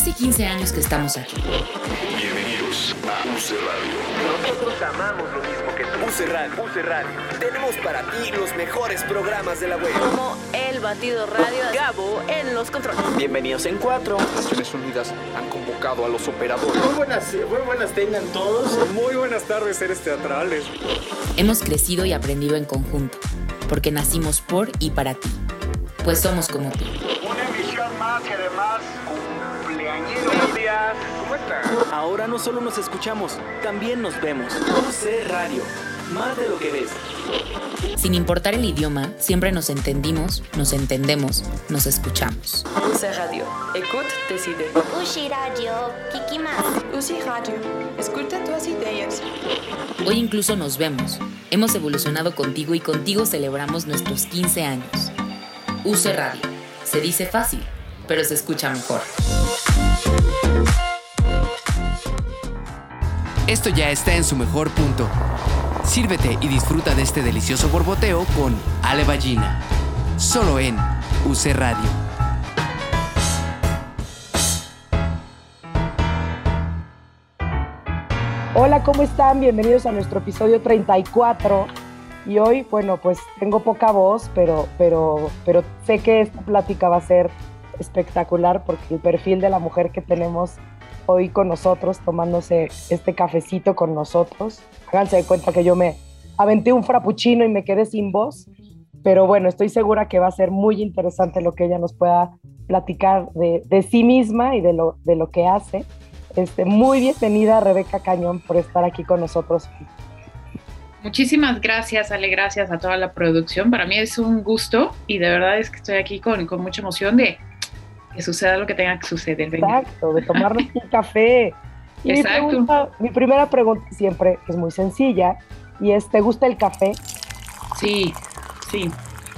Hace 15 años que estamos aquí. Bienvenidos a UC Radio. Nosotros amamos lo mismo que tú. UC Radio. UC Radio. Tenemos para ti los mejores programas de la web. Como El Batido Radio, Gabo en los controles. Bienvenidos en cuatro. Naciones Unidas han convocado a los operadores. Muy buenas, muy buenas tengan todos. Muy buenas tardes, seres teatrales. Hemos crecido y aprendido en conjunto, porque nacimos por y para ti. Pues somos como tú. Una emisión más y además días. ¿Cómo están? Ahora no solo nos escuchamos, también nos vemos. UC Radio. Más de lo que ves. Sin importar el idioma, siempre nos entendimos, nos entendemos, nos escuchamos. UC Radio. Écoute tes idées. Ushi Radio, Kiki más. UC Radio. Escucha tus ideas. Hoy incluso nos vemos. Hemos evolucionado contigo y contigo celebramos nuestros 15 años. UC Radio. Se dice fácil, pero se escucha mejor. Esto ya está en su mejor punto. Sírvete y disfruta de este delicioso borboteo con Ale Ballina. Solo en UC Radio. Hola, ¿cómo están? Bienvenidos a nuestro episodio 34. Y hoy, bueno, pues tengo poca voz, pero, pero, pero sé que esta plática va a ser espectacular porque el perfil de la mujer que tenemos hoy con nosotros, tomándose este cafecito con nosotros. Háganse de cuenta que yo me aventé un frappuccino y me quedé sin voz, pero bueno, estoy segura que va a ser muy interesante lo que ella nos pueda platicar de, de sí misma y de lo, de lo que hace. Este, muy bienvenida Rebeca Cañón por estar aquí con nosotros. Muchísimas gracias, Ale, gracias a toda la producción. Para mí es un gusto y de verdad es que estoy aquí con, con mucha emoción de que suceda lo que tenga que suceder. Venga. Exacto, de tomarnos un café. Y Exacto. Mi, pregunta, mi primera pregunta siempre es muy sencilla y es, ¿te gusta el café? Sí, sí.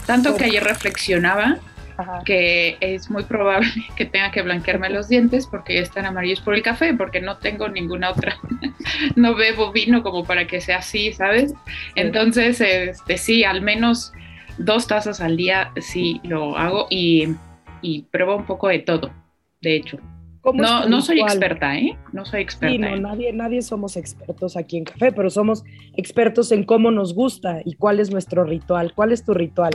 Tanto que ayer reflexionaba Ajá. que es muy probable que tenga que blanquearme los dientes porque ya están amarillos por el café, porque no tengo ninguna otra, no bebo vino como para que sea así, ¿sabes? Entonces, este, sí, al menos dos tazas al día sí lo hago y, y pruebo un poco de todo, de hecho. ¿Cómo es No, no soy experta, ¿eh? No soy experta. Sí, no, ¿eh? nadie, nadie somos expertos aquí en café, pero somos expertos en cómo nos gusta y cuál es nuestro ritual. ¿Cuál es tu ritual?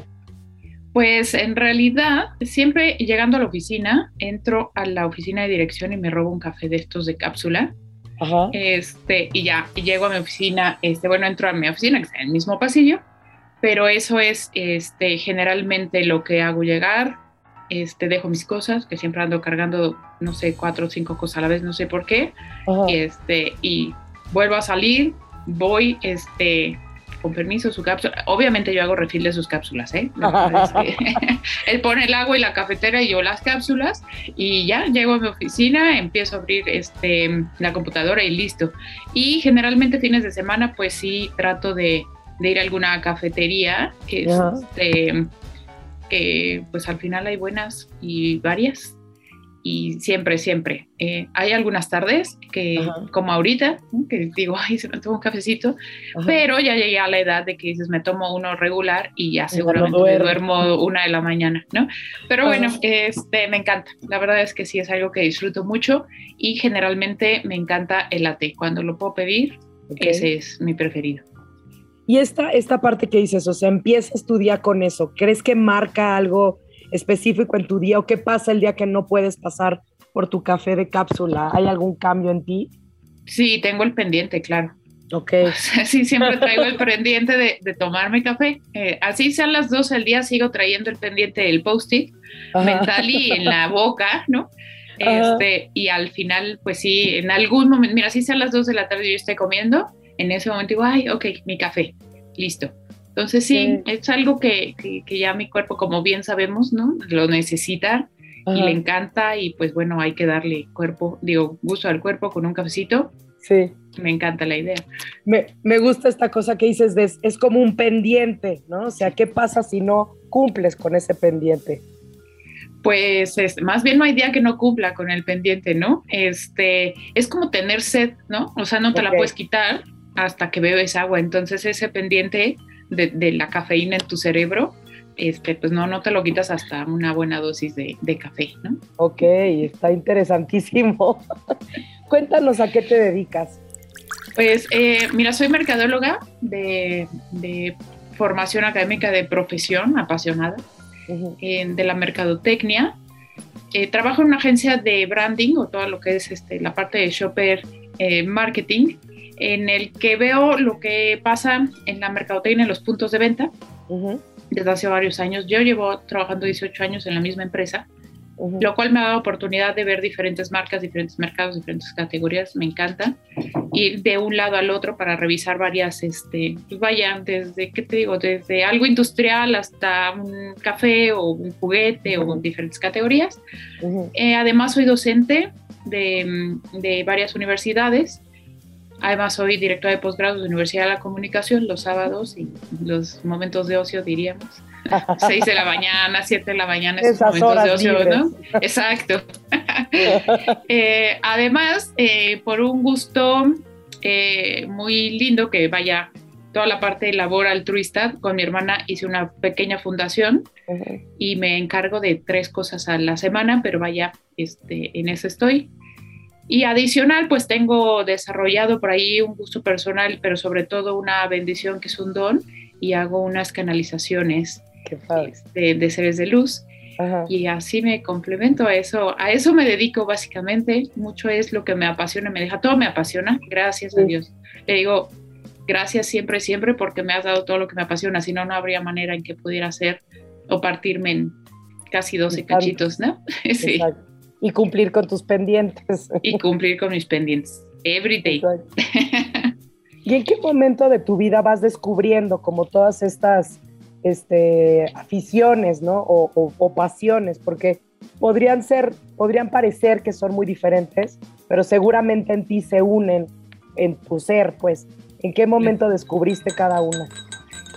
Pues en realidad, siempre llegando a la oficina, entro a la oficina de dirección y me robo un café de estos de cápsula. Ajá. Este, y ya, y llego a mi oficina, este, bueno, entro a mi oficina, que está en el mismo pasillo, pero eso es este, generalmente lo que hago llegar, este, dejo mis cosas, que siempre ando cargando, no sé, cuatro o cinco cosas a la vez, no sé por qué, Ajá. este, y vuelvo a salir, voy, este, con permiso, su cápsula. Obviamente yo hago refil de sus cápsulas, ¿eh? Que es que él pone el agua y la cafetera y yo las cápsulas y ya llego a mi oficina, empiezo a abrir este, la computadora y listo. Y generalmente fines de semana pues sí trato de, de ir a alguna cafetería, Ajá. este, que pues al final hay buenas y varias. Y siempre, siempre. Eh, hay algunas tardes que, Ajá. como ahorita, que digo, ay, se me toma un cafecito, Ajá. pero ya llegué a la edad de que dices, me tomo uno regular y ya seguramente me duermo. una de la mañana, ¿no? Pero Ajá. bueno, este, me encanta. La verdad es que sí es algo que disfruto mucho y generalmente me encanta el latte. Cuando lo puedo pedir, Ok. ese es mi preferido. Y esta, esta parte que dices, o sea, empiezas tu día con eso. ¿Crees que marca algo específico en tu día o qué pasa el día que no puedes pasar por tu café de cápsula? ¿Hay algún cambio en ti? Sí, tengo el pendiente, claro. Ok. Sí, siempre traigo el pendiente de, de tomarme café. Eh, así sean las 12 al día, sigo trayendo el pendiente del post-it mental y en la boca, ¿no? Ajá. Este, y al final, pues sí, en algún momento, mira, si sean las 2 de la tarde y yo estoy comiendo, en ese momento digo, ay, ok, mi café, listo. Entonces sí, Sí. es algo que, que, que ya mi cuerpo, como bien sabemos, ¿no? Lo necesita y le encanta y pues bueno, hay que darle cuerpo, digo, gusto al cuerpo con un cafecito. Sí. Me encanta la idea. Me, me gusta esta cosa que dices, de, es, como un pendiente, ¿no? O sea, ¿qué pasa si no cumples con ese pendiente? Pues es, más bien no hay día que no cumpla con el pendiente, ¿no? Este, es como tener sed, ¿no? O sea, no te la puedes quitar hasta que bebes agua. Entonces ese pendiente de, de la cafeína en tu cerebro, este, pues no, no te lo quitas hasta una buena dosis de, de café, ¿no? Ok, está interesantísimo. Cuéntanos a qué te dedicas. Pues eh, mira, soy mercadóloga de, de, formación académica de profesión, apasionada, de la mercadotecnia. Eh, trabajo en una agencia de branding o todo lo que es este, la parte de shopper eh, marketing, en el que veo lo que pasa en la mercadotecnia en los puntos de venta desde hace varios años. Yo llevo trabajando 18 años en la misma empresa lo cual me ha dado oportunidad de ver diferentes marcas, diferentes mercados, diferentes categorías, me encanta. Ir de un lado al otro para revisar varias, este, pues vaya, desde, ¿qué te digo? Desde algo industrial hasta un café o un juguete o diferentes categorías. Eh, además, soy docente de, de varias universidades. Además, soy directora de posgrado de la Universidad de la Comunicación los sábados y los momentos de ocio, diríamos. 6 de la mañana, 7 de la mañana, esos momentos de ocio, ¿no? Exacto. eh, además, eh, por un gusto eh, muy lindo que vaya toda la parte de labor altruista, con mi hermana hice una pequeña fundación uh -huh. y me encargo de tres cosas a la semana, pero vaya, este, en eso estoy. Y adicional, pues tengo desarrollado por ahí un gusto personal, pero sobre todo una bendición que es un don y hago unas canalizaciones este, de seres de luz. Ajá. Y así me complemento a eso, a eso me dedico básicamente, mucho es lo que me apasiona, me deja, todo me apasiona, gracias sí. a Dios. Le digo, gracias siempre, siempre, porque me has dado todo lo que me apasiona, si no, no habría manera en que pudiera hacer o partirme en casi 12 Exacto. cachitos, ¿no? sí. Exacto. Y cumplir con tus pendientes. Y cumplir con mis pendientes, every day. ¿Y en qué momento de tu vida vas descubriendo como todas estas este, aficiones, ¿no? O, o, o, pasiones, porque podrían ser, podrían parecer que son muy diferentes, pero seguramente en ti se unen en tu ser, pues. ¿En qué momento descubriste cada una?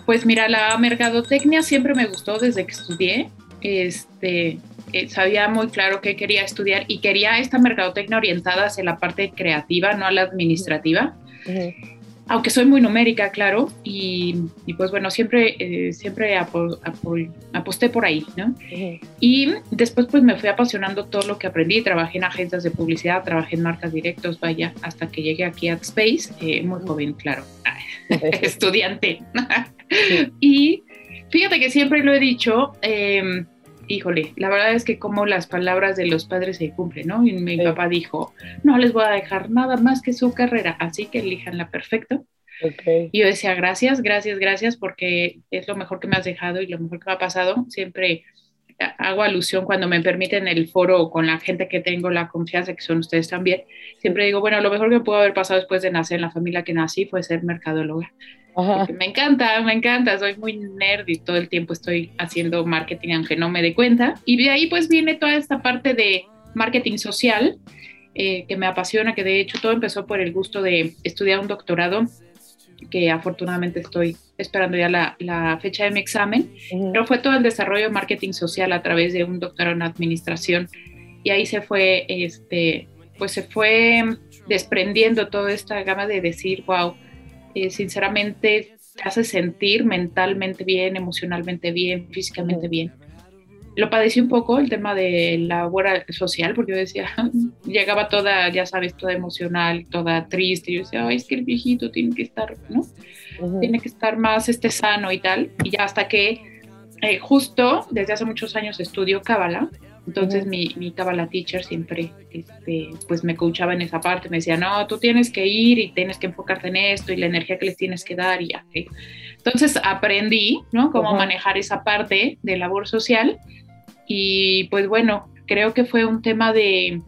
Pues mira, la mercadotecnia siempre me gustó desde que estudié. Este, eh, sabía muy claro que quería estudiar y quería esta mercadotecnia orientada hacia la parte creativa, no a la administrativa. Uh -huh aunque soy muy numérica, claro, y, y pues bueno, siempre, eh, siempre apo, apo, aposté por ahí, ¿no? Uh -huh. Y después pues me fui apasionando todo lo que aprendí, trabajé en agencias de publicidad, trabajé en marcas directos, vaya, hasta que llegué aquí a Space, eh, muy joven, claro, estudiante. y fíjate que siempre lo he dicho, eh, híjole, la verdad es que como las palabras de los padres se cumplen, ¿no? Y mi sí. papá dijo, no les voy a dejar nada más que su carrera, así que elijanla perfecto. Okay. Y yo decía, gracias, gracias, gracias, porque es lo mejor que me has dejado y lo mejor que me ha pasado. Siempre hago alusión cuando me permiten el foro con la gente que tengo la confianza, que son ustedes también. Siempre digo, bueno, lo mejor que pudo haber pasado después de nacer en la familia que nací fue ser mercadóloga. Me encanta, me encanta, soy muy nerd y todo el tiempo estoy haciendo marketing aunque no me dé cuenta. Y de ahí pues viene toda esta parte de marketing social eh, que me apasiona, que de hecho todo empezó por el gusto de estudiar un doctorado que afortunadamente estoy esperando ya la, la fecha de mi examen, uh -huh. pero fue todo el desarrollo de marketing social a través de un doctorado en administración y ahí se fue, este, pues se fue desprendiendo toda esta gama de decir, wow, eh, sinceramente te hace sentir mentalmente bien, emocionalmente bien, físicamente bien. Lo padecí un poco el tema de la labor social, porque yo decía, llegaba toda, ya sabes, toda emocional, toda triste, yo decía, ay, es que el viejito tiene que estar, ¿no? Uh -huh. Tiene que estar más este, sano y tal, y ya hasta que eh, justo desde hace muchos años estudio Cábala, entonces mi, mi Kabbalah teacher siempre este, pues me coachaba en esa parte, me decía, no, tú tienes que ir y tienes que enfocarte en esto y la energía que les tienes que dar y ya. ¿sí? Entonces aprendí, ¿no? Cómo uh -huh. manejar esa parte de labor social y pues bueno, creo que fue un tema de,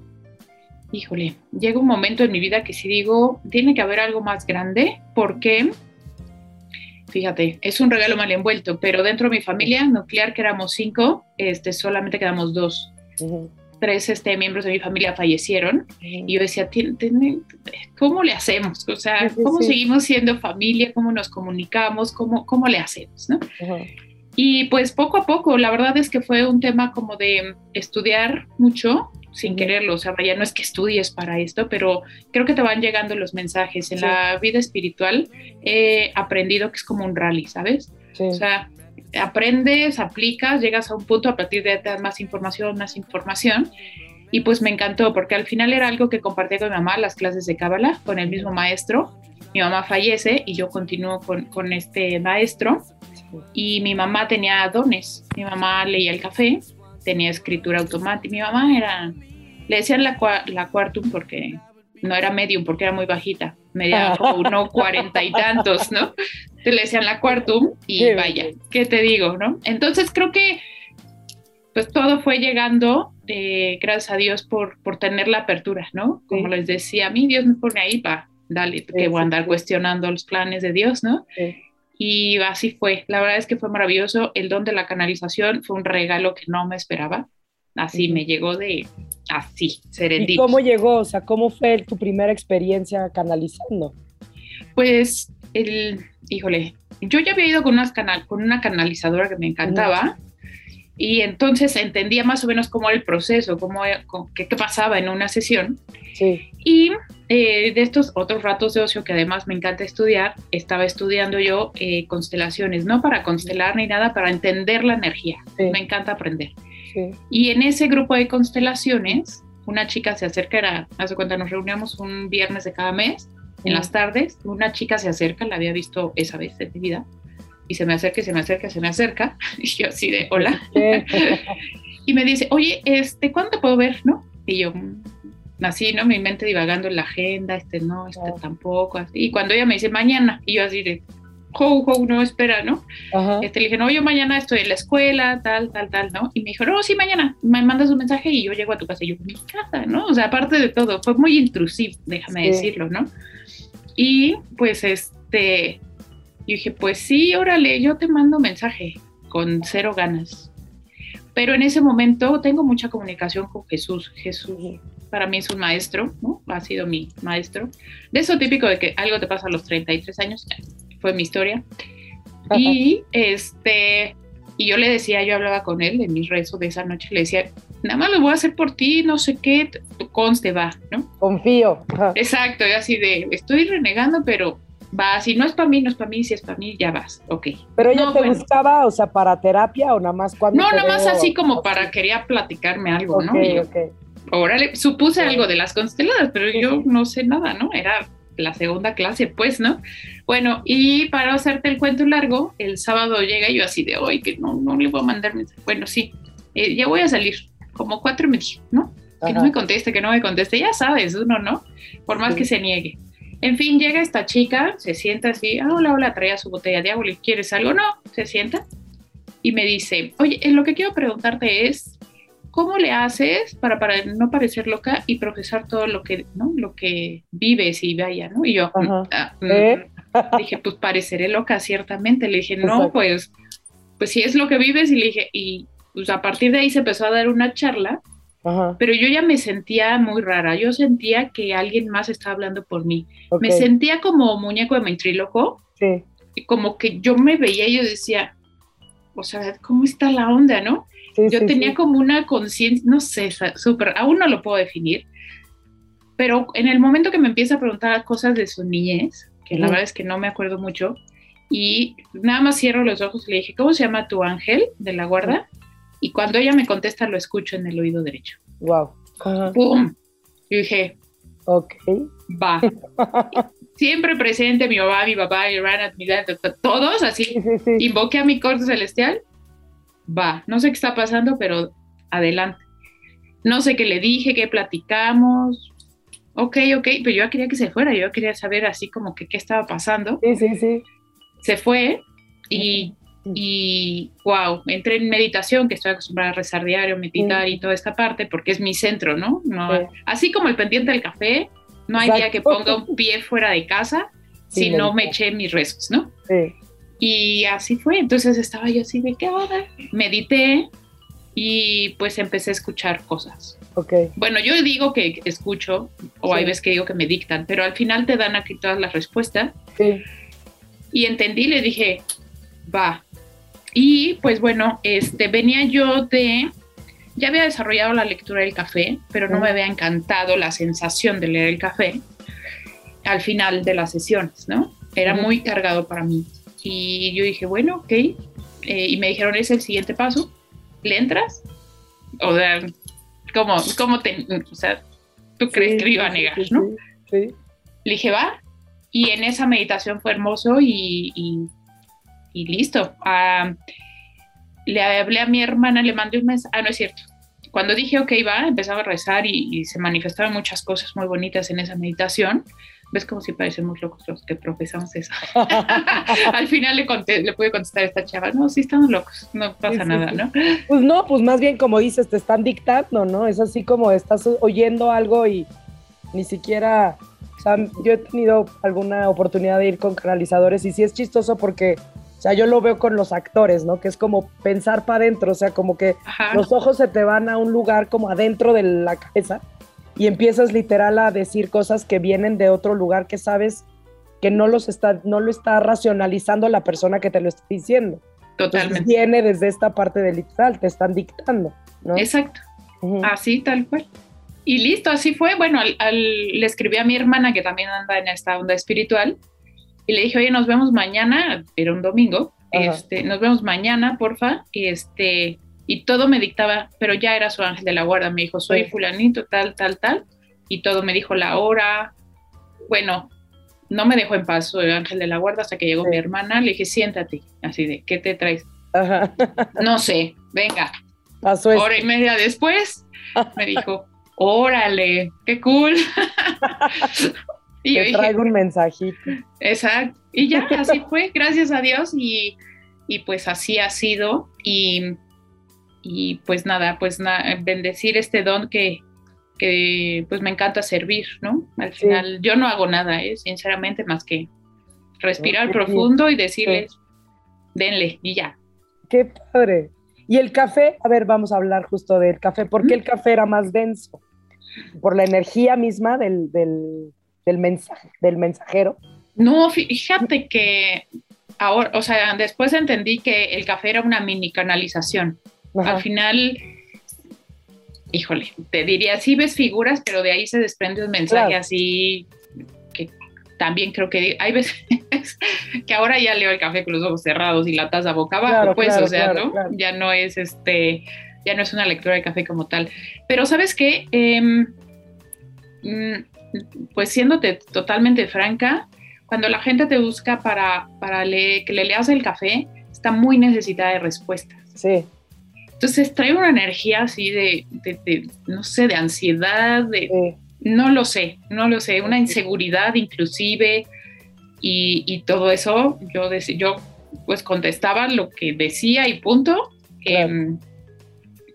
híjole, llega un momento en mi vida que si digo, tiene que haber algo más grande, porque fíjate, es un regalo mal envuelto, pero dentro de mi familia nuclear, que éramos cinco, este, solamente quedamos dos. Uh -huh. Tres este, miembros de mi familia fallecieron uh -huh. y yo decía, ¿cómo le hacemos? O sea, ¿cómo sí, sí. seguimos siendo familia? ¿Cómo nos comunicamos? ¿Cómo, cómo le hacemos? ¿no? Uh -huh. Y pues poco a poco, la verdad es que fue un tema como de estudiar mucho, sin quererlo, o sea, ya no es que estudies para esto, pero creo que te van llegando los mensajes. En sí. la vida espiritual he aprendido que es como un rally, ¿sabes? Sí. O sea, aprendes, aplicas, llegas a un punto, a partir de ahí más información, más información. Y pues me encantó, porque al final era algo que compartía con mi mamá, las clases de Cábala, con el mismo maestro. Mi mamá fallece y yo continúo con, con este maestro. Y mi mamá tenía dones. Mi mamá leía el café, tenía escritura automática. Mi mamá era, le decían la, la quartum porque no era medium, porque era muy bajita. Media uno cuarenta y tantos, ¿no? Te le decían la quartum y vaya, ¿qué te digo, no? Entonces creo que pues todo fue llegando, eh, gracias a Dios por, por tener la apertura, ¿no? Como les decía, a mí Dios me pone ahí, para dale, que voy a andar cuestionando los planes de Dios, ¿no? Y así fue, la verdad es que fue maravilloso, el don de la canalización fue un regalo que no me esperaba, así me llegó de, así, serendipity. ¿Y cómo llegó? O sea, ¿cómo fue tu primera experiencia canalizando? Pues, el, híjole, yo ya había ido con, unas canal, con una canalizadora que me encantaba y entonces entendía más o menos cómo era el proceso, cómo, qué, qué pasaba en una sesión. Sí. Y eh, de estos otros ratos de ocio que además me encanta estudiar, estaba estudiando yo eh, constelaciones, no para constelar ni nada, para entender la energía. Me encanta aprender. Sí. Y en ese grupo de constelaciones, una chica se acerca, era, hace cuenta, nos reuníamos un viernes de cada mes, en las tardes, una chica se acerca, la había visto esa vez en mi vida, y se me acerca, se me acerca, se me acerca, y yo así de, hola. y me dice, oye, este, ¿cuándo puedo ver, no? Y yo, así, ¿no? Mi mente divagando en la agenda, este no, este tampoco, así. Y cuando ella me dice mañana, y yo así de, ho, ho, no, espera, ¿no? Este, le dije, no, yo mañana estoy en la escuela, tal, tal, tal, ¿no? Y me dijo, no, sí, mañana, me mandas un mensaje y yo llego a tu casa. Y yo, mi casa, ¿no? O sea, aparte de todo, fue muy intrusivo, déjame decirlo, ¿no? Y pues, este, yo dije, pues sí, órale, yo te mando mensaje con cero ganas. Pero en ese momento tengo mucha comunicación con Jesús. Jesús para mí es un maestro, ¿no? Ha sido mi maestro. De eso típico de que algo te pasa a los 33 años, fue mi historia. Y este, y yo le decía, yo hablaba con él en mis rezos de esa noche, le decía, nada más lo voy a hacer por ti, no sé qué, conste, va, ¿no? Confío. Exacto, y así de, estoy renegando, pero va, si no es para mí, no es para mí, si es para mí, ya vas, ok. Pero ella te buscaba, o sea, para terapia o nada más cuando... No, nada más así como para quería platicarme algo, ¿no? Y yo, Órale, supuse algo de las consteladas, pero yo no sé nada, ¿no? Era la segunda clase, pues, ¿no? Bueno, y para hacerte el cuento largo, el sábado llega yo así de hoy, que no, no le voy a mandar mensaje. Bueno, sí, eh, ya voy a salir, como cuatro y medio, ¿no? Que no me conteste, que no me conteste, ya sabes, uno, ¿no? Por más que se niegue. En fin, llega esta chica, se sienta así, ah, hola, hola, traía su botella de agua, ¿le quieres algo? No, se sienta y me dice, oye, lo que quiero preguntarte es, ¿cómo le haces para, para no parecer loca y profesar todo lo que, ¿no? lo que vives y vaya, ¿no? Y yo ah, mm, ¿Eh? dije, pues pareceré loca, ciertamente. Le dije, no, pues, pues si es lo que vives, y le dije, y pues a partir de ahí se empezó a dar una charla, pero yo ya me sentía muy rara, yo sentía que alguien más estaba hablando por mí. Me sentía como muñeco de mentríloco, sí. y como que yo me veía y yo decía, o sea, ¿cómo está la onda, no? yo tenía como una conciencia, no sé, súper, aún no lo puedo definir, pero en el momento que me empieza a preguntar cosas de su niñez, que la verdad es que no me acuerdo mucho, y nada más cierro los ojos y le dije, ¿cómo se llama tu ángel de la guarda? Y cuando ella me contesta, lo escucho en el oído derecho. Wow. ¡Pum! Y dije, ok. Va. Siempre presente mi mamá, mi papá, mi todos así. Invoqué a mi corte celestial va, no sé qué está pasando, pero adelante. No sé qué le dije, qué platicamos. Ok, ok, pero yo quería que se fuera, yo quería saber así como que qué estaba pasando. Sí, sí, sí. Se fue y, y wow, entré en meditación, que estoy acostumbrada a rezar diario, meditar y toda esta parte, porque es mi centro, ¿no? no Así como el pendiente del café, no hay día que ponga un pie fuera de casa si no me eché mis rezos, ¿no? Sí. Y así fue, entonces estaba yo así de qué onda, medité y pues empecé a escuchar cosas. Okay. Bueno, yo digo que escucho, o hay veces que digo que me dictan, pero al final te dan aquí todas las respuestas. Sí. Y entendí, le dije, va. Y pues bueno, este, venía yo de, ya había desarrollado la lectura del café, pero no me había encantado la sensación de leer el café al final de las sesiones, ¿no? Era muy cargado para mí. Y yo dije, bueno, ok, eh, y me dijeron, es el siguiente paso, ¿le entras? O sea, ¿cómo, cómo te, o sea, tú crees que iba a negar, no? Sí, Le dije, va, y en esa meditación fue hermoso y, y, listo. Ah, le hablé a mi hermana, le mandé un mensaje, ah, no es cierto. Cuando dije, ok, va, empezaba a rezar y, y se manifestaban muchas cosas muy bonitas en esa meditación ves como si parecemos locos los que profesamos eso. Al final le, conté, le pude contestar a esta chava, no, sí estamos locos, no pasa nada, ¿no? Pues no, pues más bien como dices, te están dictando, ¿no? Es así como estás oyendo algo y ni siquiera, o sea, yo he tenido alguna oportunidad de ir con canalizadores y sí es chistoso porque... O sea, yo lo veo con los actores, ¿no? Que es como pensar para adentro, o sea, como que los ojos se te van a un lugar como adentro de la cabeza y empiezas literal a decir cosas que vienen de otro lugar que sabes que no los está no lo está racionalizando la persona que te lo está diciendo. Totalmente. viene desde esta parte del literal, te están dictando, ¿no? Exacto. Así tal cual. Y listo, así fue. Bueno, le escribí a mi hermana que también anda en esta onda espiritual y le dije, oye, nos vemos mañana, era un domingo, este, nos vemos mañana, porfa, y este, y todo me dictaba, pero ya era su ángel de la guarda, me dijo, soy fulanito, tal, tal, tal, y todo me dijo la hora, bueno, no me dejó en paz el ángel de la guarda hasta que llegó mi hermana, le dije, siéntate, así de, ¿qué te traes? No sé, venga. Pasó Hora y media después, me dijo, órale, qué cool. y te traigo un mensajito. Exacto, y ya así fue, gracias a Dios, y, y pues así ha sido, y y pues nada, pues bendecir este don que, que, pues me encanta servir, ¿no? Al final yo no hago nada, ¿eh? sinceramente, más que respirar profundo y decirles, denle y ya. Qué padre. Y el café, a ver, vamos a hablar justo del café. ¿Por qué el café era más denso? ¿Por la energía misma del, del, del, mensaje, del mensajero? No, fíjate que ahora, o sea, después entendí que el café era una mini canalización. Al final, híjole, te diría, sí ves figuras, pero de ahí se desprende un mensaje así que también creo que hay veces que ahora ya leo el café con los ojos cerrados y la taza boca abajo, pues, o sea, ¿no? Ya no es este, ya no es una lectura de café como tal. Pero sabes qué, em, mm, pues siéndote totalmente franca, cuando la gente te busca para, para que le leas el café, está muy necesitada de respuestas. Sí. Entonces trae una energía así de, no sé, de ansiedad, de, no lo sé, no lo sé, una inseguridad inclusive y, todo eso, yo, yo pues contestaba lo que decía y punto. Em,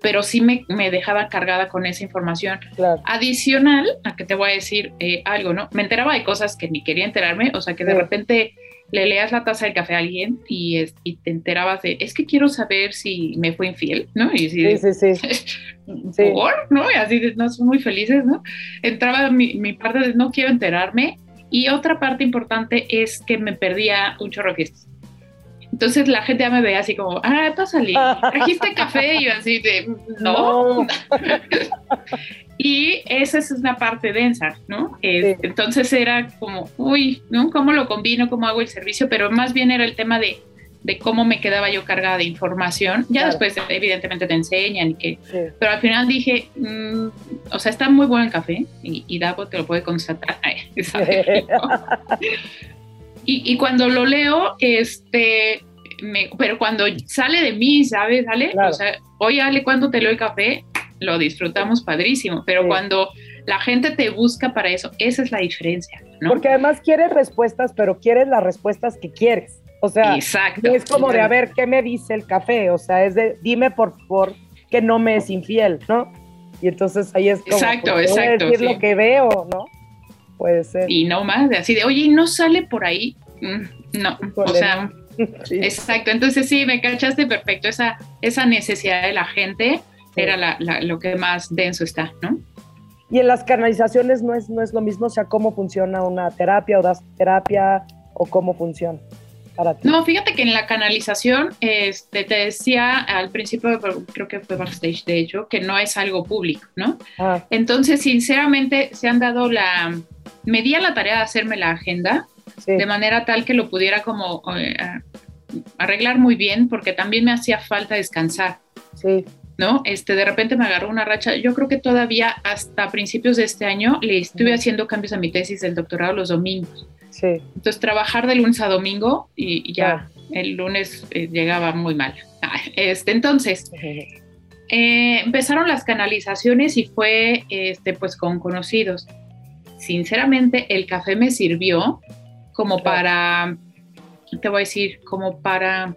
pero sí me, dejaba cargada con esa información. Adicional a que te voy a decir eh, algo, ¿no? Me enteraba de cosas que ni quería enterarme, o sea, que de repente le leas la taza de café a alguien y, es, y te enterabas de, es que quiero saber si me fue infiel, ¿no? Y sí, sí, sí. ¿Por? ¿No? Y así, no, son muy felices, ¿no? Entraba mi, mi, parte de, no quiero enterarme. Y otra parte importante es que me perdía un chorro de fiestas. Entonces la gente ya me veía así como, ah, pásale, trajiste café y yo así de, no. no. Y esa es una parte densa, ¿no? Entonces era como, uy, ¿no? ¿Cómo lo combino? ¿Cómo hago el servicio? Pero más bien era el tema de, de cómo me quedaba yo cargada de información. Ya después, evidentemente, te enseñan y que... Pero al final dije, mm, o sea, está muy bueno el café y, y Dago te lo puede constatar. y, y, cuando lo leo, este... Me, pero cuando sale de mí, ¿sabes, Ale? O sea, oye, Ale, ¿cuándo te el café? lo disfrutamos padrísimo, pero cuando la gente te busca para eso, esa es la diferencia. ¿no? Porque además quieres respuestas, pero quieres las respuestas que quieres. O sea, Exacto. es como de a ver qué me dice el café, o sea, es de dime por favor que no me es infiel, ¿no? Y entonces ahí es como exacto, pues, exacto, decir lo que veo, ¿no? Puede ser. Y no más, de así de, oye, ¿no sale por ahí? Mm, no, o sea, exacto. Entonces sí, me cachaste perfecto, esa, esa necesidad de la gente era lo que más denso está, ¿no? Y en las canalizaciones no es, no es lo mismo, o sea, cómo funciona una terapia o das terapia o cómo funciona para ti. No, fíjate que en la canalización, este, te decía al principio, creo que fue backstage de hecho, que no es algo público, ¿no? Ah. Entonces, sinceramente, se han dado la, me di a la tarea de hacerme la agenda de manera tal que lo pudiera como... Eh, arreglar muy bien porque también me hacía falta descansar. Sí. ¿No? Este, de repente me agarró una racha. Yo creo que todavía hasta principios de este año le estuve haciendo cambios a mi tesis del doctorado los domingos. Sí. Entonces, trabajar de lunes a domingo y, y ya el lunes eh, llegaba muy mal. Este, entonces, eh, empezaron las canalizaciones y fue este, pues con conocidos. Sinceramente, el café me sirvió como para, te voy a decir, como para,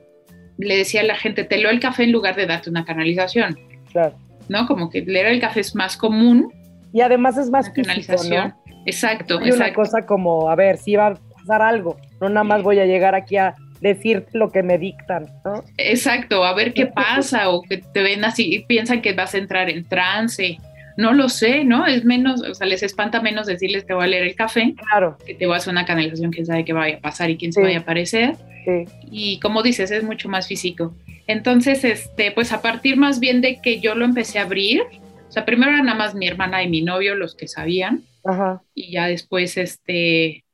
le decía a la gente, te leo el café en lugar de darte una canalización. Claro. ¿No? Como que leer el café es más común. Y además es más físico, canalización. ¿no? Exacto, Hay exacto. una cosa como, a ver, si va a pasar algo, no nada más voy a llegar aquí a decirte lo que me dictan, ¿no? Exacto, a ver qué pasa o que te ven así y piensan que vas a entrar en trance. No lo sé, ¿no? Es menos, o sea, les espanta menos decirles te voy a leer el café, claro. que te voy a hacer una canalización, quién sabe qué vaya a pasar y quién se Sí. vaya a aparecer. Sí. Y como dices, es mucho más físico. Entonces, este, pues a partir más bien de que yo lo empecé a abrir, o sea, primero era nada más mi hermana y mi novio los que sabían, Ajá. y ya después, este,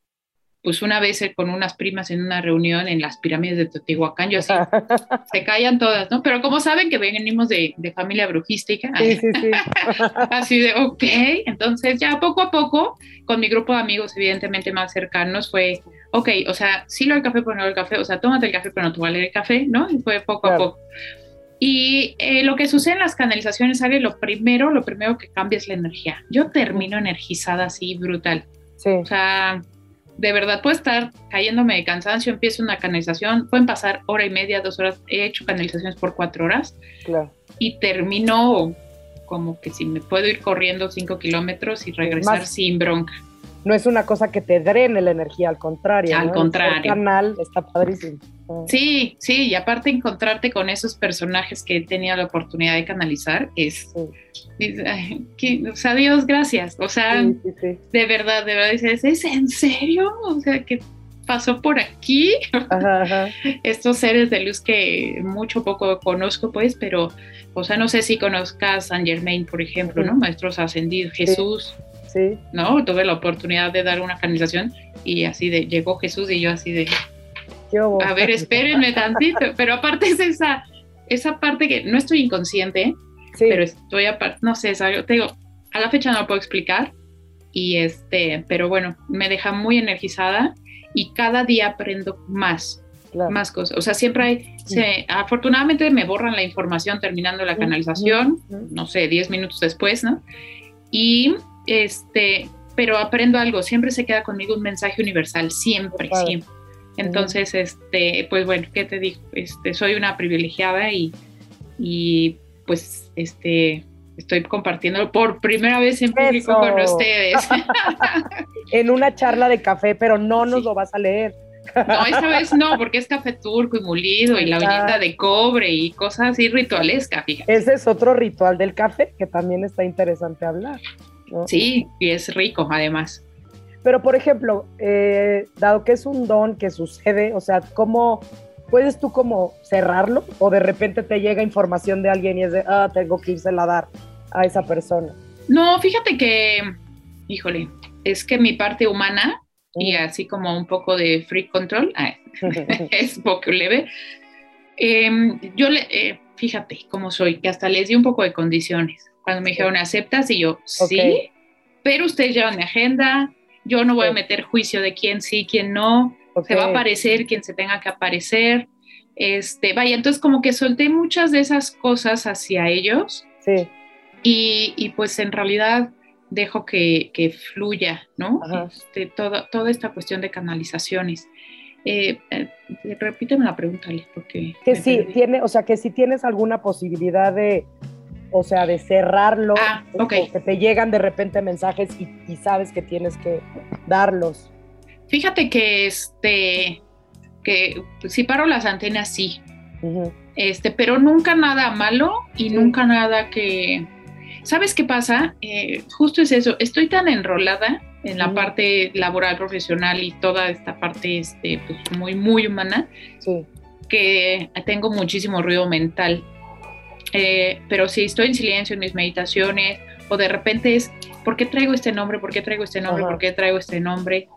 pues una vez eh, con unas primas en una reunión en las pirámides de Teotihuacán, yo así, se callan todas, ¿no? Pero como saben que venimos de, de familia brujística, Sí, sí, sí. así de, ok, entonces ya poco a poco, con mi grupo de amigos evidentemente más cercanos, fue, ok, o sea, sí lo del café, pero no el café, o sea, tómate el café, pero no a leer el café, ¿no? Y fue poco a Claro. poco. Y eh, lo que sucede en las canalizaciones, Ale, lo primero, lo primero que cambia es la energía. Yo termino energizada así, brutal. Sí. O sea, de verdad puedo estar cayéndome de cansancio, empiezo una canalización, pueden pasar hora y media, dos horas, he hecho canalizaciones por cuatro horas Claro. y termino como que si me puedo ir corriendo cinco kilómetros y regresar Más- sin bronca. No es una cosa que te drene la energía, al contrario. Al ¿no? contrario. El canal está padrísimo. Sí, sí, y aparte encontrarte con esos personajes que he tenido la oportunidad de canalizar es, que- o sea, Dios, gracias. O sea, Sí, sí, sí. de verdad, de verdad, dices, ¿es en serio? O sea, ¿qué pasó por aquí? Ajá, ajá. Estos seres de luz que mucho poco conozco, pues, pero, o sea, no sé si conozcas San Germain, por ejemplo, ¿no? Maestros ascendidos, Jesús, Sí. ¿no? Tuve la oportunidad de dar una canalización y así de, llegó Jesús y yo así de, a ver, espérenme tantito, pero aparte es esa, esa parte que no estoy inconsciente, Sí. pero estoy aparte, no sé, es algo- te digo, a la fecha no lo puedo explicar, y este, pero bueno, me deja muy energizada y cada día aprendo más, Claro. más cosas. O sea, siempre hay, se- afortunadamente me borran la información terminando la canalización, no sé, 10 minutos después, ¿no? Y este, pero aprendo algo, siempre se queda conmigo un mensaje universal, siempre, siempre. Entonces, este, pues bueno, ¿qué te digo? Este, soy una privilegiada y, y pues este, estoy compartiendo por primera vez en público Eso. con ustedes. En una charla de café, pero no nos lo vas a leer. No, esta vez no, porque es café turco y molido y la uñita de cobre y cosas así ritualescas, fíjate. Ese es otro ritual del café que también está interesante hablar. ¿No? Sí, y es rico además. Pero, por ejemplo, eh, dado que es un don que sucede, o sea, ¿cómo puedes tú como cerrarlo? O de repente te llega información de alguien y es de, ah, tengo que irse a dar a esa persona. No, fíjate que, híjole, es que mi parte humana y así como un poco de free control, ah, es poco leve. Em, yo le, eh, fíjate cómo soy, que hasta les di un poco de condiciones. Cuando me dijeron, ¿aceptas? Y yo, sí, Ok. pero ustedes llevan mi agenda, yo no voy a meter juicio de quién sí, quién no, Ok. se va a aparecer quien se tenga que aparecer. Este, vaya, entonces como que solté muchas de esas cosas hacia ellos Sí, y, y pues en realidad dejo que, que fluya, ¿no? Este, toda, toda esta cuestión de canalizaciones. Eh, eh, repíteme la pregunta, Ale, porque... que sí perdí. tiene, o sea, que si tienes alguna posibilidad de, o sea, de cerrarlo, Ah, que te llegan de repente mensajes y, y sabes que tienes que darlos. Fíjate que este que si paro las antenas sí, este, pero nunca nada malo y nunca nada que ¿Sabes qué pasa? Eh, justo es eso, estoy tan enrolada en la parte laboral, profesional y toda esta parte este, pues, muy, muy humana, Sí, que tengo muchísimo ruido mental. Eh, pero si estoy en silencio en mis meditaciones o de repente es, ¿por qué traigo este nombre? ¿Por qué traigo este nombre? Ajá. ¿Por qué traigo este nombre?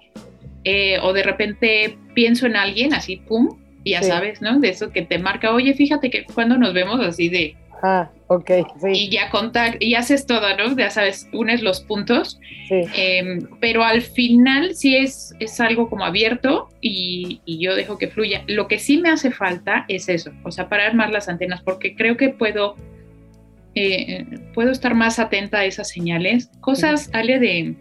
Eh, o de repente pienso en alguien así, ¡pum! Y ya sabes, ¿no? De eso que te marca, oye, fíjate que cuando nos vemos así de... Ah, ok, sí. Y ya contact y haces todo, ¿no? Ya sabes, unes los puntos. Sí. Eh, pero al final sí es, es algo como abierto y, y, yo dejo que fluya. Lo que sí me hace falta es eso, o sea, parar más las antenas, porque creo que puedo, eh, puedo estar más atenta a esas señales. Cosas, Ale, de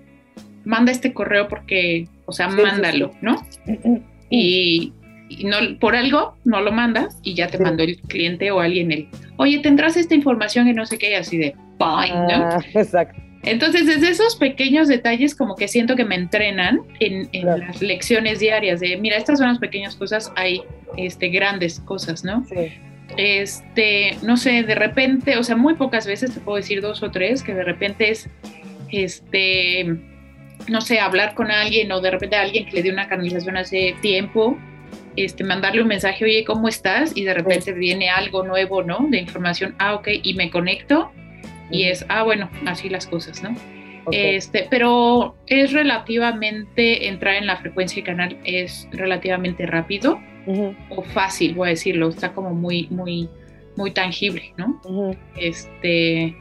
manda este correo porque, o sea, sí, mándalo, sí, ¿no? Y, y no, por algo no lo mandas y ya te sí. mandó el cliente o alguien el, oye, tendrás esta información y no sé qué, y así de, bye, ¿no? Ah, exacto. Entonces, desde esos pequeños detalles, como que siento que me entrenan en, en claro. las lecciones diarias de, mira, estas son las pequeñas cosas, hay este, grandes cosas, ¿no? Sí. Este, no sé, de repente, o sea, muy pocas veces, te puedo decir dos o tres, que de repente es, este, no sé, hablar con alguien o de repente a alguien que le dio una canalización hace tiempo este, mandarle un mensaje, oye, ¿cómo estás? Y de repente sí. viene algo nuevo, ¿no? De información, ah, ok, y me conecto y es, ah, bueno, así las cosas, ¿no? Okay. Este, pero es relativamente, entrar en la frecuencia y canal es relativamente rápido uh -huh. o fácil, voy a decirlo, está como muy, muy, muy tangible, ¿no? Uh -huh. Este,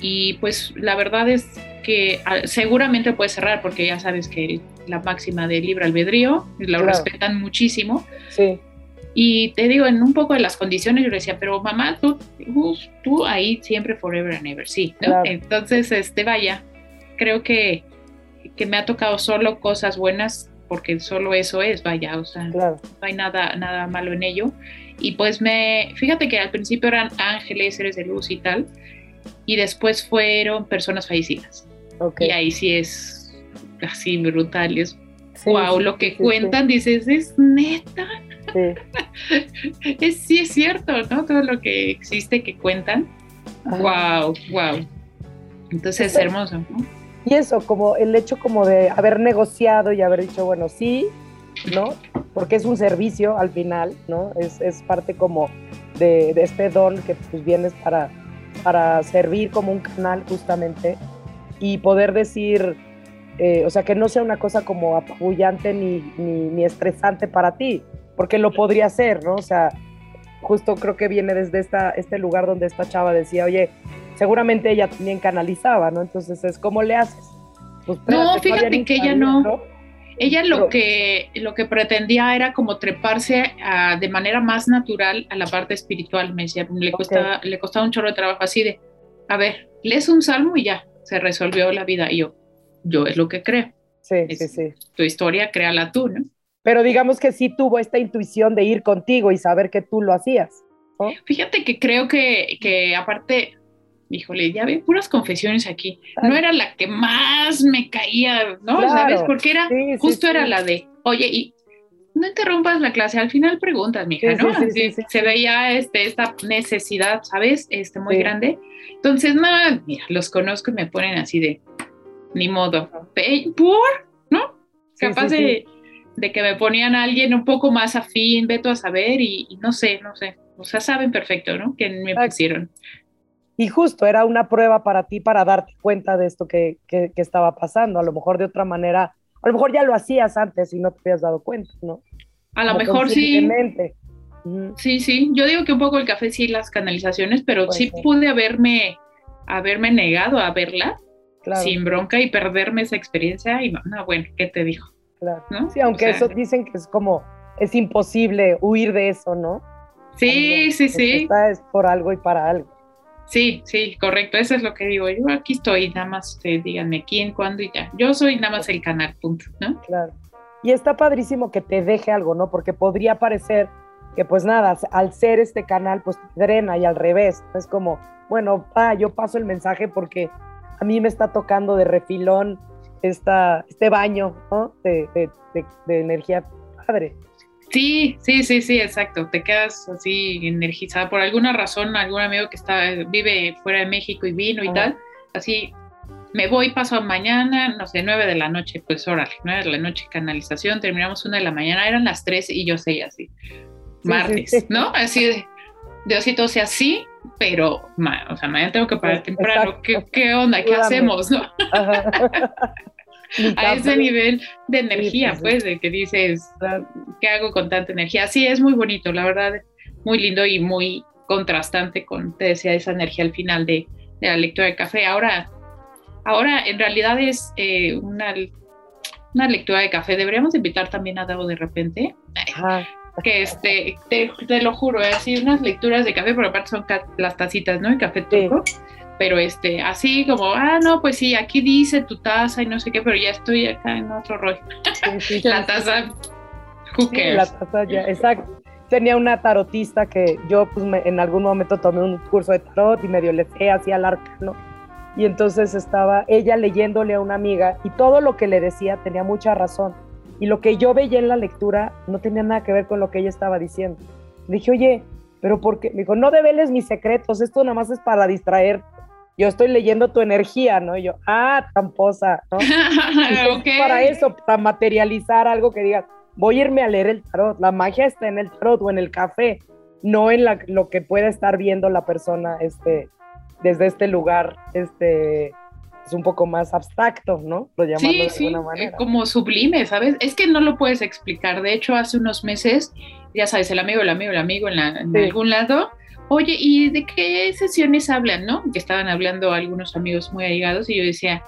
y pues la verdad es que seguramente puede cerrar porque ya sabes que la máxima de libre albedrío, lo claro. respetan muchísimo. Sí. Y te digo, en un poco de las condiciones, yo le decía, pero mamá, tú, tú ahí siempre, forever and ever, sí. ¿no? Claro. Entonces, este, vaya, creo que, que me ha tocado solo cosas buenas, porque solo eso es, vaya, o sea, claro. no hay nada, nada malo en ello. Y pues me, fíjate que al principio eran ángeles, seres de luz y tal, y después fueron personas fallecidas. Okay. Y ahí sí es así brutal, es sí, wow, lo que sí, cuentan, dices, es neta. es, sí es cierto, ¿no? Todo lo que existe que cuentan. Ajá. Wow, wow. Entonces es hermoso. ¿no? Y eso, como el hecho como de haber negociado y haber dicho, bueno, sí, ¿no? Porque es un servicio al final, ¿no? Es, es parte como de, de, este don que pues vienes para, para servir como un canal justamente y poder decir, eh, o sea, que no sea una cosa como apabullante ni, ni, ni, estresante para ti, porque lo podría ser, ¿no? O sea, justo creo que viene desde esta, este lugar donde esta chava decía, oye, seguramente ella también canalizaba, ¿no? Entonces es, ¿cómo le haces? Pues, no, fíjate que ella no. Ella lo, que, lo que pretendía era como treparse a, de manera más natural a la parte espiritual, me decía, le, costaba, okay. le costaba un chorro de trabajo así de, a ver, lees un salmo y ya, se resolvió la vida. Y yo, yo es lo que creo. Sí, es, sí, sí. Tu historia, créala tú, ¿no? Pero digamos que sí tuvo esta intuición de ir contigo y saber que tú lo hacías. ¿no? Fíjate que creo que, que aparte, híjole, ya vi puras confesiones aquí. No era la que más me caía, ¿no? Claro. ¿Sabes? Porque era, sí, justo sí, era la de, oye, y no interrumpas la clase, al final preguntas, mija, ¿no? Así, se veía este, esta necesidad, ¿sabes? Este, muy grande. Entonces, no, mira, los conozco y me ponen así de, ni modo, ¿por? ¿No? Capaz de, de, que me ponían a alguien un poco más afín, veto a saber, y, y no sé, no sé. O sea, saben perfecto, ¿no? Que me pusieron. Y justo era una prueba para ti para darte cuenta de esto que, que, que estaba pasando. A lo mejor de otra manera a lo mejor ya lo hacías antes y no te habías dado cuenta, ¿no? A lo mejor sí. Sí, sí. Yo digo que un poco el café sí las canalizaciones, pero pues sí, sí, pude haberme, haberme negado a verla claro. sin bronca y perderme esa experiencia. Y no, no bueno, ¿qué te dijo? Claro. ¿No? Sí, aunque o sea, eso dicen que es como, es imposible huir de eso, ¿no? Sí, También, sí, sí. Está es por algo y para algo. Sí, sí, correcto, eso es lo que digo. Yo aquí estoy, nada más ustedes díganme quién, cuándo y ya. Yo soy nada más el canal, punto, ¿no? Claro. Y está padrísimo que te deje algo, ¿no? Porque podría parecer que pues nada, al ser este canal, pues te drena y al revés. Es como, bueno, pa, yo paso el mensaje porque a mí me está tocando de refilón esta, este baño, ¿no? De, de, de, de energía padre. Sí, sí, sí, sí, exacto. Te quedas así energizada. Por alguna razón, algún amigo que está, vive fuera de México y vino y tal, así me voy, paso mañana, no sé, nueve de la noche, pues órale, nueve de la noche canalización, terminamos una de la mañana, eran las tres y yo sé así, martes, sí, sí, sí. ¿no? Así de, Diosito sea así, pero, ma, o sea, mañana tengo que parar temprano, ¿Qué, ¿Qué, onda? ¿Qué hacemos, no? a ese nivel de energía, pues, de que dices, ¿qué hago con tanta energía? Sí, es muy bonito, la verdad, muy lindo y muy contrastante con, te decía, esa energía al final de, de la lectura de café. Ahora, ahora en realidad es eh, una, una lectura de café. Deberíamos invitar también a Davo de repente. Que este, te, te, lo juro, así unas lecturas de café, pero aparte son las tacitas, ¿no? El café turco. Pero este, así como, ah, no, pues sí, aquí dice tu taza y no sé qué, pero ya estoy acá en otro rollo. la taza, who cares? la taza ya, exacto tenía una tarotista que yo pues, en algún momento tomé un curso de tarot y medio le sé así al arcano. Y entonces estaba ella leyéndole a una amiga y todo lo que le decía tenía mucha razón. Y lo que yo veía en la lectura no tenía nada que ver con lo que ella estaba diciendo. Le dije, oye, pero ¿por qué? Me dijo, no develes mis secretos, esto nada más es para distraer. Yo estoy leyendo tu energía, ¿no? Y yo, ah, tramposa, ¿no? Para eso, para materializar algo que digas, voy a irme a leer el tarot. La magia está en el tarot o en el café, no en la, lo que puede estar viendo la persona este, desde este lugar, este, es un poco más abstracto, ¿no? Lo llamamos sí, de sí, alguna manera. Como sublime, ¿sabes? Es que no lo puedes explicar. De hecho, hace unos meses, ya sabes, el amigo, el amigo, el amigo en, algún lado. Oye, ¿y de qué sesiones hablan, no? Que estaban hablando algunos amigos muy allegados y yo decía,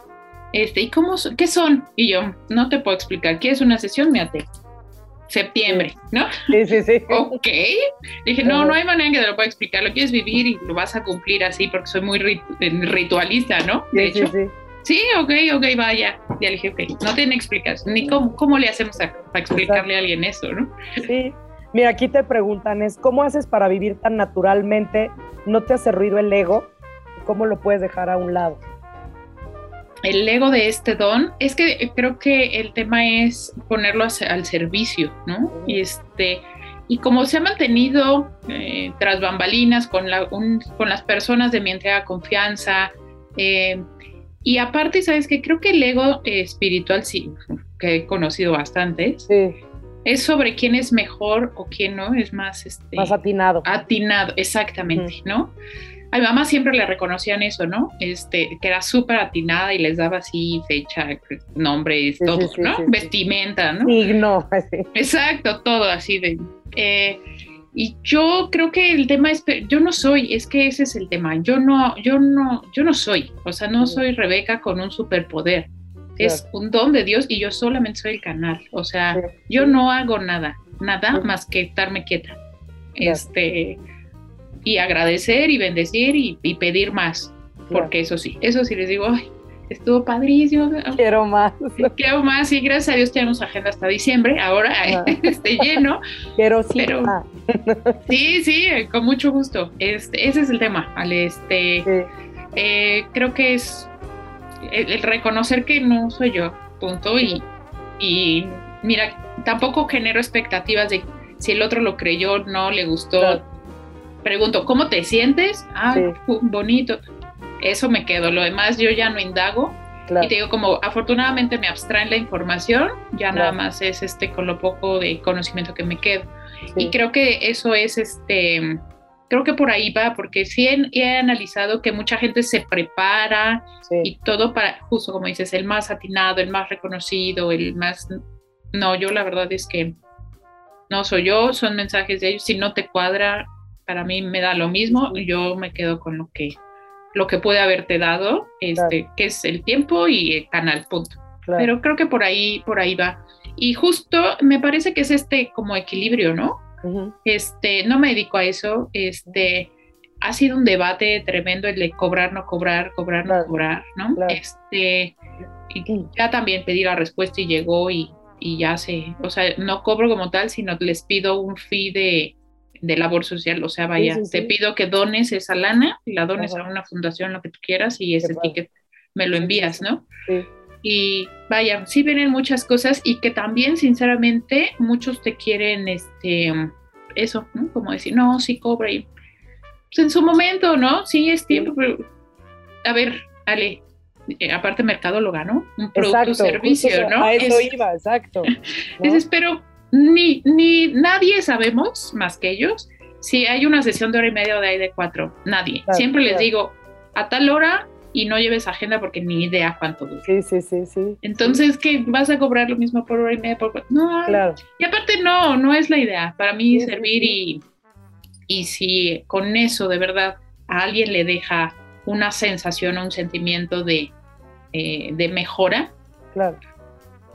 este, ¿y cómo, qué son? Y yo, no te puedo explicar. ¿Qué es una sesión? Mírate septiembre, ¿no? Sí, sí, sí. ok. Dije, no, no hay manera en que te lo pueda explicar, lo quieres vivir y lo vas a cumplir así porque soy muy ritualista, ¿no? De hecho. Sí, sí. ok, ok, vaya. Ya le dije, ok, no tiene explicación, ni cómo, cómo le hacemos para explicarle a alguien eso, ¿no? Sí. Mira, aquí te preguntan, es ¿cómo haces para vivir tan naturalmente? ¿No te hace ruido el ego? ¿Cómo lo puedes dejar a un lado? el ego de este don, es que creo que el tema es ponerlo al servicio, ¿no? Y este, y como se ha mantenido eh, tras bambalinas con, la, con las personas de mi entrega confianza, eh, y aparte, ¿sabes que Creo que el ego espiritual, sí, que he conocido bastante, es sobre quién es mejor o quién no, es más... Este, más atinado. Atinado, exactamente, ¿no? A mi mamá siempre le reconocían eso, ¿no? Este, que era súper atinada y les daba así fecha, nombres, todo, ¿no? Vestimenta, ¿no? Signo. Exacto, todo así de... Eh, y yo creo que el tema es, yo no soy, es que ese es el tema, yo no, yo no, yo no soy, o sea, no soy Rebeca con un superpoder, es un don de Dios y yo solamente soy el canal, o sea, yo no hago nada, nada más que estarme quieta. Este, y agradecer y bendecir y, pedir más, porque eso sí, eso sí les digo, ay, estuvo padrísimo. Quiero más. Quiero más y gracias a Dios tenemos agenda hasta diciembre, ahora esté lleno. Pero sí. Pero, sí, sí, con mucho gusto. Este, ese es el tema, Ale. Este, eh, creo que es el, reconocer que no soy yo, punto. Y, y mira, tampoco genero expectativas de si el otro lo creyó, no le gustó pregunto, ¿cómo te sientes? Ah, bonito. Eso me quedo. Lo demás yo ya no indago. Y te digo, como afortunadamente me abstraen la información, ya nada más es este con lo poco de conocimiento que me quedo. Y creo que eso es este, creo que por ahí va, porque sí he, analizado que mucha gente se prepara y todo para, justo como dices, el más atinado, el más reconocido, el más... No, yo la verdad es que no soy yo, son mensajes de ellos. Si no te cuadra, para mí me da lo mismo, yo me quedo con lo que, lo que puede haberte dado, este, que es el tiempo y el canal, punto. Pero creo que por ahí, por ahí va. Y justo me parece que es este como equilibrio, ¿no? Este, no me dedico a eso, este, ha sido un debate tremendo el de cobrar, no cobrar, cobrar, no cobrar, ¿no? Este, y ya también pedí la respuesta y llegó y, y ya sé, o sea, no cobro como tal, sino les pido un fee de, de labor social, o sea, vaya, te pido que dones esa lana, la dones a una fundación, lo que tú quieras, y ese ticket me lo envías, ¿no? Y vaya, sí vienen muchas cosas y que también, sinceramente, muchos te quieren, este, eso, ¿no? Como decir, no, sí cobra y pues en su momento, ¿no? Sí es tiempo, pero a ver, Ale, eh, aparte mercado lo ganó, un producto servicio, ¿no? A eso iba, exacto. Entonces, pero ni, ni nadie sabemos más que ellos si hay una sesión de hora y media o de ahí de cuatro. Nadie. Siempre les digo, a tal hora y no lleves agenda porque ni idea cuánto dura. Sí, sí, sí, sí. Entonces, ¿qué? ¿Vas a cobrar lo mismo por hora y media? Por... No, claro. y aparte no, no es la idea. Para mí servir y, y si con eso de verdad a alguien le deja una sensación o un sentimiento de, eh, de mejora, claro.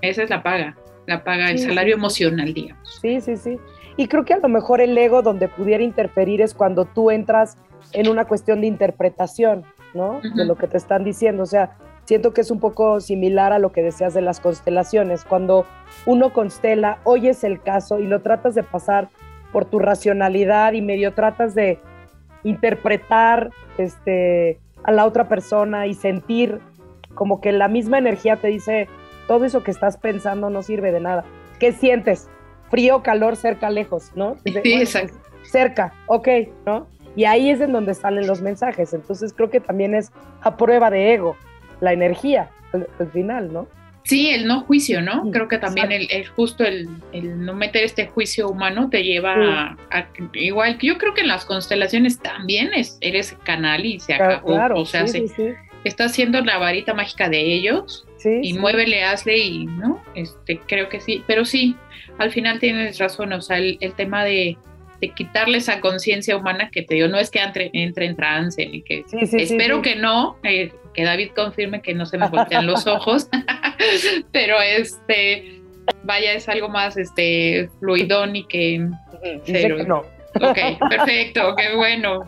esa es la paga, la paga, el salario emocional, digamos. Sí, sí, sí. Y creo que a lo mejor el ego donde pudiera interferir es cuando tú entras en una cuestión de interpretación, ¿no? De lo que te están diciendo. O sea, siento que es un poco similar a lo que decías de las constelaciones. Cuando uno constela, oyes el caso y lo tratas de pasar por tu racionalidad y medio tratas de interpretar este, a la otra persona y sentir como que la misma energía te dice, todo eso que estás pensando no sirve de nada. ¿Qué sientes? Frío, calor, cerca, lejos, ¿no? Sí, exacto. cerca, ok, ¿no? Y ahí es en donde salen los mensajes. Entonces creo que también es a prueba de ego, la energía al, final, ¿no? Sí, el no juicio, ¿no? Creo que también el, justo el, no meter este juicio humano te lleva a, igual que yo creo que en las constelaciones también es, eres canal y se acabó. Claro, o sea, sí, sí, está haciendo la varita mágica de ellos y muévele, hazle y no, este, creo que sí, pero sí, al final tienes razón, o sea, el tema de, de quitarle esa conciencia humana que te digo, no es que entre, entre en trance, ni que espero que no, eh, que David confirme que no se me voltean los ojos, pero este, vaya, es algo más este, fluidón y que... no. Ok, perfecto, qué bueno.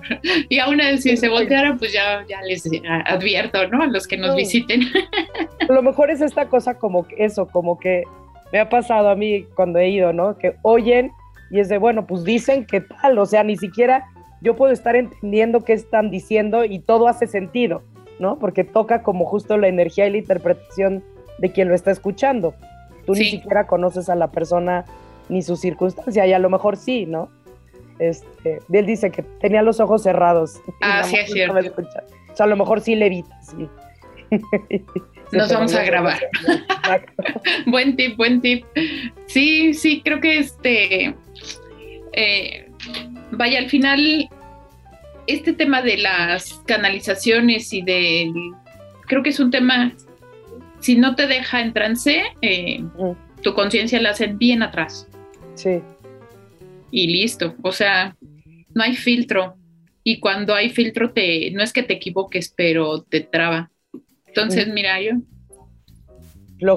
Y aún así, si se volteara, pues ya, ya les advierto, ¿no? A los que nos visiten. Lo mejor es esta cosa como eso, como que me ha pasado a mí cuando he ido, ¿no? Que oyen y es de, bueno, pues dicen qué tal, o sea, ni siquiera yo puedo estar entendiendo qué están diciendo y todo hace sentido, ¿no? Porque toca como justo la energía y la interpretación de quien lo está escuchando. Tú ni siquiera conoces a la persona ni su circunstancia, y a lo mejor sí, ¿no? Este, él dice que tenía los ojos cerrados. Ah, sí, es cierto. O sea, a lo mejor sí le evitas. Sí. Nos vamos a grabar. buen tip, buen tip. Sí, sí, creo que este eh, vaya, al final, este tema de las canalizaciones y de, creo que es un tema, si no te deja en trance, eh, tu conciencia la hace bien atrás. Sí. Y listo, o sea, no hay filtro. Y cuando hay filtro, te, no es que te equivoques, pero te traba. Entonces, mira, yo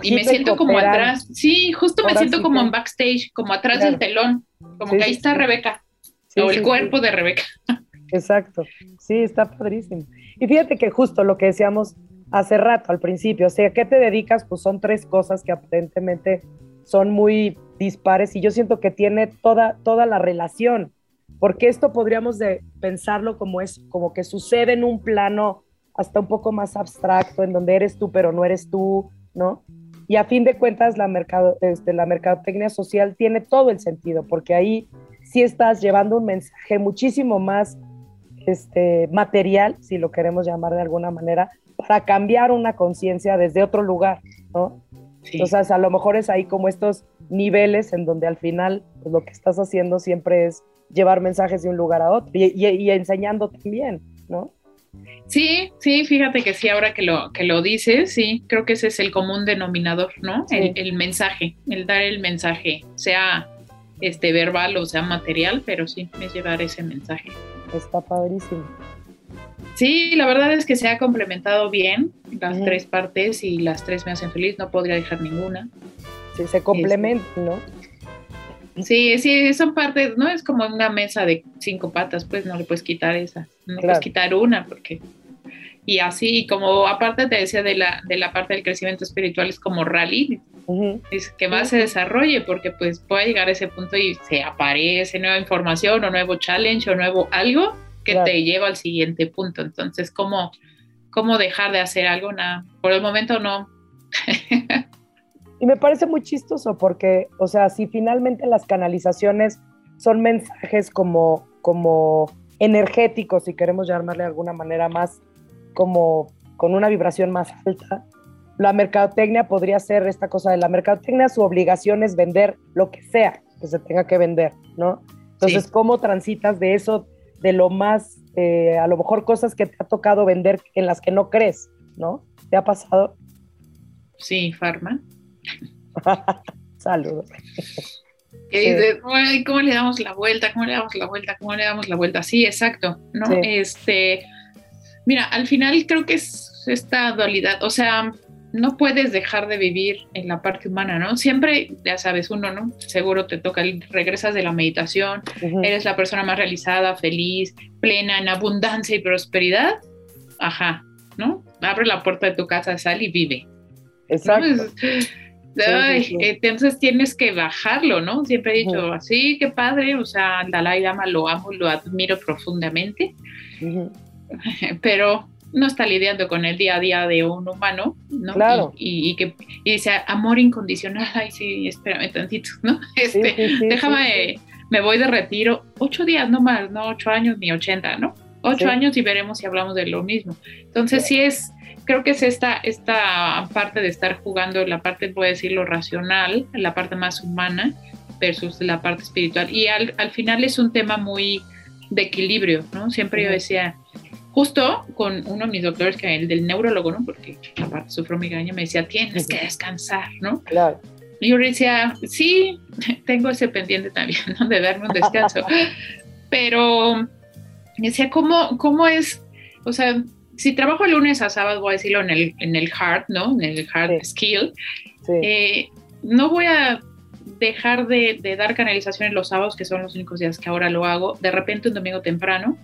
y me siento como atrás. Sí, justo me siento como en backstage, como atrás del telón, como que ahí está Rebeca, o el cuerpo de Rebeca. Exacto, sí, está padrísimo. Y fíjate que justo lo que decíamos hace rato, al principio, o sea, ¿qué te dedicas? Pues son tres cosas que aparentemente son muy dispares y yo siento que tiene toda, toda la relación, porque esto podríamos de pensarlo como es, como que sucede en un plano hasta un poco más abstracto, en donde eres tú pero no eres tú, ¿no? Y a fin de cuentas, la, mercado, este, la mercadotecnia social tiene todo el sentido, porque ahí sí estás llevando un mensaje muchísimo más este, material, si lo queremos llamar de alguna manera, para cambiar una conciencia desde otro lugar, ¿no? Entonces, a lo mejor es ahí como estos niveles en donde al final pues, lo que estás haciendo siempre es llevar mensajes de un lugar a otro y, y enseñando también, ¿no? Sí, sí, fíjate que sí, ahora que lo, que lo dices, sí, creo que ese es el común denominador, ¿no? El, mensaje, el dar el mensaje, sea este verbal o sea material, pero sí, es llevar ese mensaje. Está padrísimo. Sí, la verdad es que se ha complementado bien las tres partes y las tres me hacen feliz, no podría dejar ninguna. Sí, se complementan, ¿no? Sí, sí, son partes, ¿no? Es como una mesa de cinco patas, pues no le puedes quitar esa, no puedes quitar una, porque... Y así, como aparte te decía de la, de la parte del crecimiento espiritual, es como rally, es que más se desarrolle, porque pues puede llegar a ese punto y se aparece nueva información o nuevo challenge o nuevo algo que te lleva al siguiente punto. Entonces, ¿cómo, ¿cómo dejar de hacer algo? Nada, por el momento no. Y me parece muy chistoso porque, o sea, si finalmente las canalizaciones son mensajes como, como energéticos, si queremos llamarle de alguna manera más como con una vibración más alta, la mercadotecnia podría ser esta cosa de la mercadotecnia, su obligación es vender lo que sea que se tenga que vender, ¿no? Entonces, ¿cómo transitas de eso, de lo más eh, a lo mejor cosas que te ha tocado vender en las que no crees, ¿no? ¿Te ha pasado? Sí, Farma. Saludos. Que ¿cómo le damos la vuelta? ¿Cómo le damos la vuelta? ¿Cómo le damos la vuelta? Sí, exacto, ¿no? Este, mira, al final creo que es esta dualidad, o sea, no puedes dejar de vivir en la parte humana, ¿no? Siempre, ya sabes, uno, ¿no? Seguro te toca, regresas de la meditación, eres la persona más realizada, feliz, plena, en abundancia y prosperidad. Ajá, ¿no? Abre la puerta de tu casa, sal y vive. Exacto. Entonces tienes que bajarlo, ¿no? Siempre he dicho, así, qué padre, o sea, Dalai Lama lo amo, lo admiro profundamente, pero no está lidiando con el día a día de un humano, ¿no? Claro. Y, que dice amor incondicional, ay, sí, espérame tantito, ¿no? Este, déjame, me voy de retiro, ocho días, no más, no ocho años ni ochenta, ¿no? Ocho años y veremos si hablamos de lo mismo. Entonces, sí es, creo que es esta, esta parte de estar jugando la parte, puedo decirlo, racional, la parte más humana versus la parte espiritual. Y al, al final es un tema muy de equilibrio, ¿no? Siempre yo decía, justo con uno de mis doctores, que el del neurólogo, ¿no? Porque aparte sufro migraña, me decía, tienes que descansar, ¿no? Claro. Y yo decía, sí, tengo ese pendiente también, ¿no? De darme un descanso. Pero decía, ¿cómo, ¿cómo es? O sea, si trabajo el lunes a sábado, voy a decirlo en el, en el hard, ¿no? En el hard skill, eh, no voy a dejar de, de, dar canalizaciones los sábados, que son los únicos días que ahora lo hago, de repente un domingo temprano,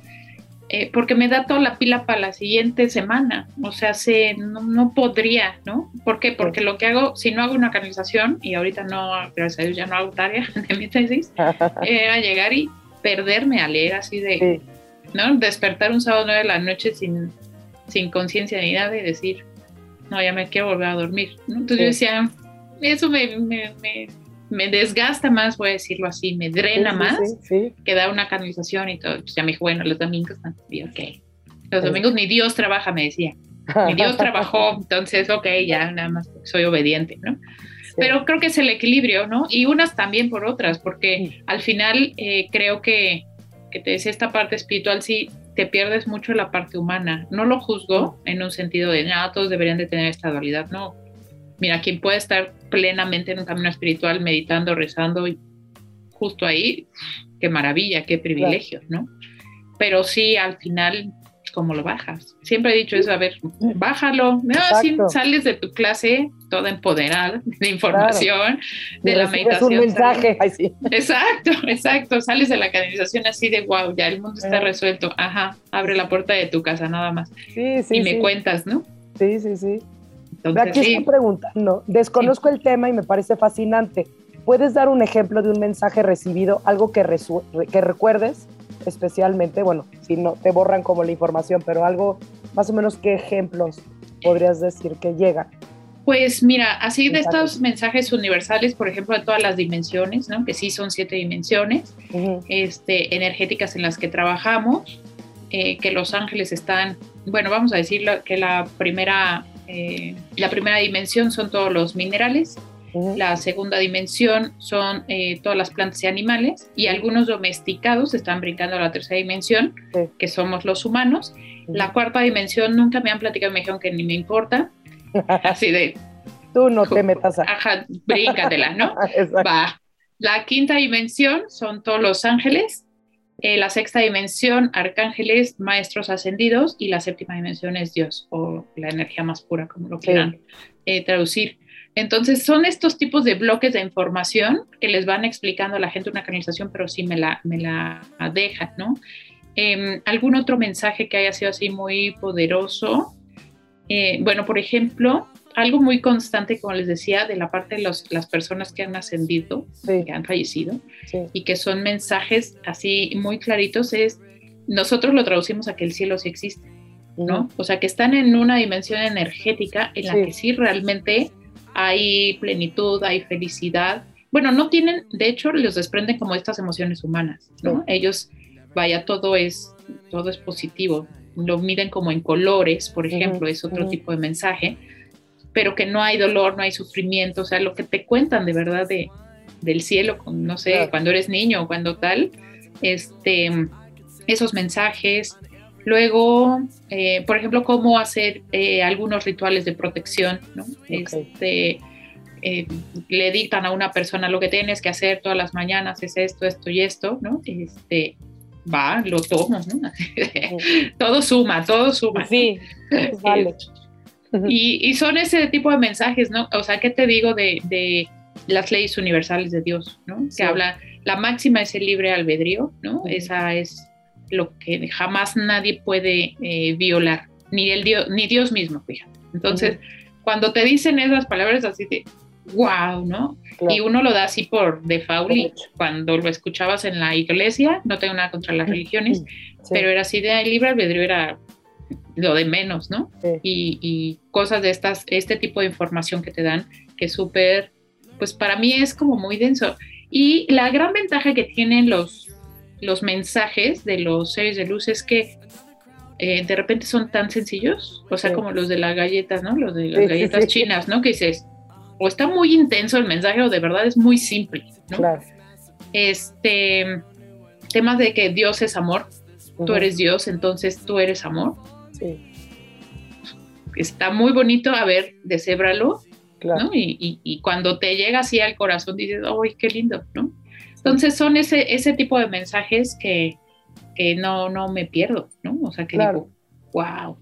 eh, porque me da toda la pila para la siguiente semana. O sea, se, no, podría, ¿no? ¿Por qué? Porque lo que hago, si no hago una canalización, y ahorita no, gracias a Dios ya no hago tarea de mi tesis, era llegar y perderme a leer así de, ¿no? Despertar un sábado nueve de la noche sin, sin conciencia ni nada y decir, no, ya me quiero volver a dormir. Entonces yo decía, eso me, me, me desgasta más, voy a decirlo así, me drena más que da una canalización y todo. Pues ya me dijo, bueno, los domingos, ok. Los domingos ni Dios trabaja, me decía. Ni Dios trabajó, entonces, ok, ya nada más soy obediente, ¿no? Pero creo que es el equilibrio, ¿no? Y unas también por otras, porque al final eh, creo que, que te decía esta parte espiritual, sí, te pierdes mucho la parte humana. No lo juzgo en un sentido de, nada, todos deberían de tener esta dualidad, no mira, quien puede estar plenamente en un camino espiritual, meditando, rezando, y justo ahí, qué maravilla, qué privilegio, ¿no? Pero sí, al final, ¿cómo lo bajas? Siempre he dicho eso, a ver, bájalo. No, si sales de tu clase toda empoderada de información, de la meditación. un mensaje. Exacto, exacto. Sales de la canalización así de wow, ya el mundo está resuelto. Ajá, abre la puerta de tu casa nada más. Sí, sí, y me cuentas, ¿no? Sí, sí, sí. Aquí estoy preguntando, desconozco el tema y me parece fascinante. ¿Puedes dar un ejemplo de un mensaje recibido, algo que, que recuerdes especialmente? Bueno, si no te borran como la información, pero algo más o menos, ¿qué ejemplos podrías decir que llegan? Pues mira, así de estos mensajes universales, por ejemplo, de todas las dimensiones, ¿no? que sí son siete dimensiones este, energéticas en las que trabajamos, eh, que los ángeles están, bueno, vamos a decir que la primera eh, la primera dimensión son todos los minerales, la segunda dimensión son eh, todas las plantas y animales y algunos domesticados están brincando a la tercera dimensión, que somos los humanos. La cuarta dimensión nunca me han platicado, me dijeron que ni me importa. Así de... Tú no te metas a... Ajá, bríncatela, ¿no? Va. La quinta dimensión son todos los ángeles eh, la sexta dimensión, arcángeles, maestros ascendidos, y la séptima dimensión es Dios, o la energía más pura, como lo quieran eh, traducir. Entonces, son estos tipos de bloques de información que les van explicando a la gente una canalización, pero sí me la, me la dejan, ¿no? Em, ¿Algún otro mensaje que haya sido así muy poderoso? Eh, bueno, por ejemplo, algo muy constante, como les decía, de la parte de los, las personas que han ascendido, que han fallecido, y que son mensajes así muy claritos, es, nosotros lo traducimos a que el cielo sí existe, ¿no? O sea, que están en una dimensión energética en la que sí realmente hay plenitud, hay felicidad. Bueno, no tienen, de hecho, los desprenden como estas emociones humanas, ¿no? Ellos, vaya, todo es, todo es positivo, lo miden como en colores, por ejemplo, es otro tipo de mensaje pero que no hay dolor, no hay sufrimiento, o sea, lo que te cuentan de verdad de, del cielo, no sé, cuando eres niño o cuando tal, este, esos mensajes, Luego, eh, por ejemplo, cómo hacer eh, algunos rituales de protección, ¿no? Ok. Este, eh, le dictan a una persona lo que tienes que hacer todas las mañanas, es esto, esto y esto, ¿no? Este, va, lo tomo, ¿no? todo suma, todo suma. Sí, vale. Y, y son ese tipo de mensajes, ¿no? O sea, ¿qué te digo de, de las leyes universales de Dios, ¿no? Sí. Que habla, la máxima es el libre albedrío, ¿no? Esa es lo que jamás nadie puede eh, violar, ni, el Dios, ni Dios mismo, fíjate. Entonces, cuando te dicen esas palabras así de, wow, ¿no? Claro. Y uno lo da así por default y cuando lo escuchabas en la iglesia, no tengo nada contra las religiones, Sí. pero era así de "Ay, libre albedrío era lo de menos, ¿no? Sí. Y, y cosas de estas, este tipo de información que te dan, que es súper, pues para mí es como muy denso. Y la gran ventaja que tienen los, los mensajes de los seres de luz es que eh, de repente son tan sencillos, o sea, Sí. como los de las galletas, ¿no? Los de las Sí, galletas sí. chinas, ¿no? Que dices, o está muy intenso el mensaje o de verdad es muy simple, ¿no? Claro. Este, temas de que Dios es amor, tú eres Dios, entonces tú eres amor. Sí, Está muy bonito, a ver, deshébralo, claro. ¿no? Y, y- y cuando te llega así al corazón dices, ¡ay, qué lindo! ¿no? Entonces son ese, ese tipo de mensajes que, que no, no me pierdo, ¿no? O sea, que Claro. digo, wow.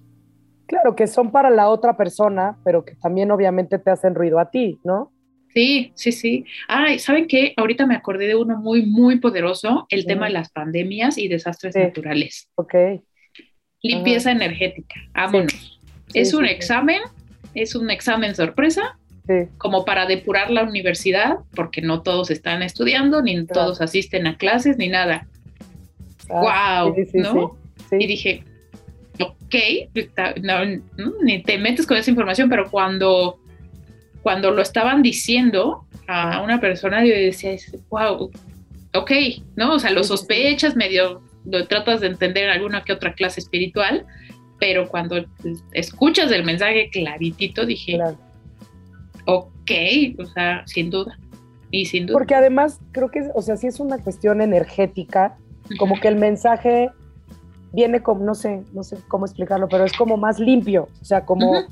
Claro, que son para la otra persona, pero que también obviamente te hacen ruido a ti, ¿no? Sí, sí, sí. Ay, ¿saben qué? Ahorita me acordé de uno muy, muy poderoso, el tema de las pandemias y desastres Sí. naturales. Ok. Limpieza energética, vámonos. es Sí, un examen, es un examen sorpresa, Sí, como para depurar la universidad, porque no todos están estudiando, ni Claro. todos asisten a clases, ni nada. Ah, ¡Wow! sí, sí, ¿No? Y dije, ok, no, no, ni te metes con esa información, pero cuando, cuando lo estaban diciendo a una persona, yo decía, wow, ok, ¿no? O sea, lo sospechas, medio lo tratas de entender en alguna que otra clase espiritual, pero cuando escuchas el mensaje claritito, dije, Claro. Ok, o sea, sin duda. Y sin duda. Porque además creo que, o sea, si es una cuestión energética, como que el mensaje viene como, no sé, no sé cómo explicarlo, pero es como más limpio, o sea, como,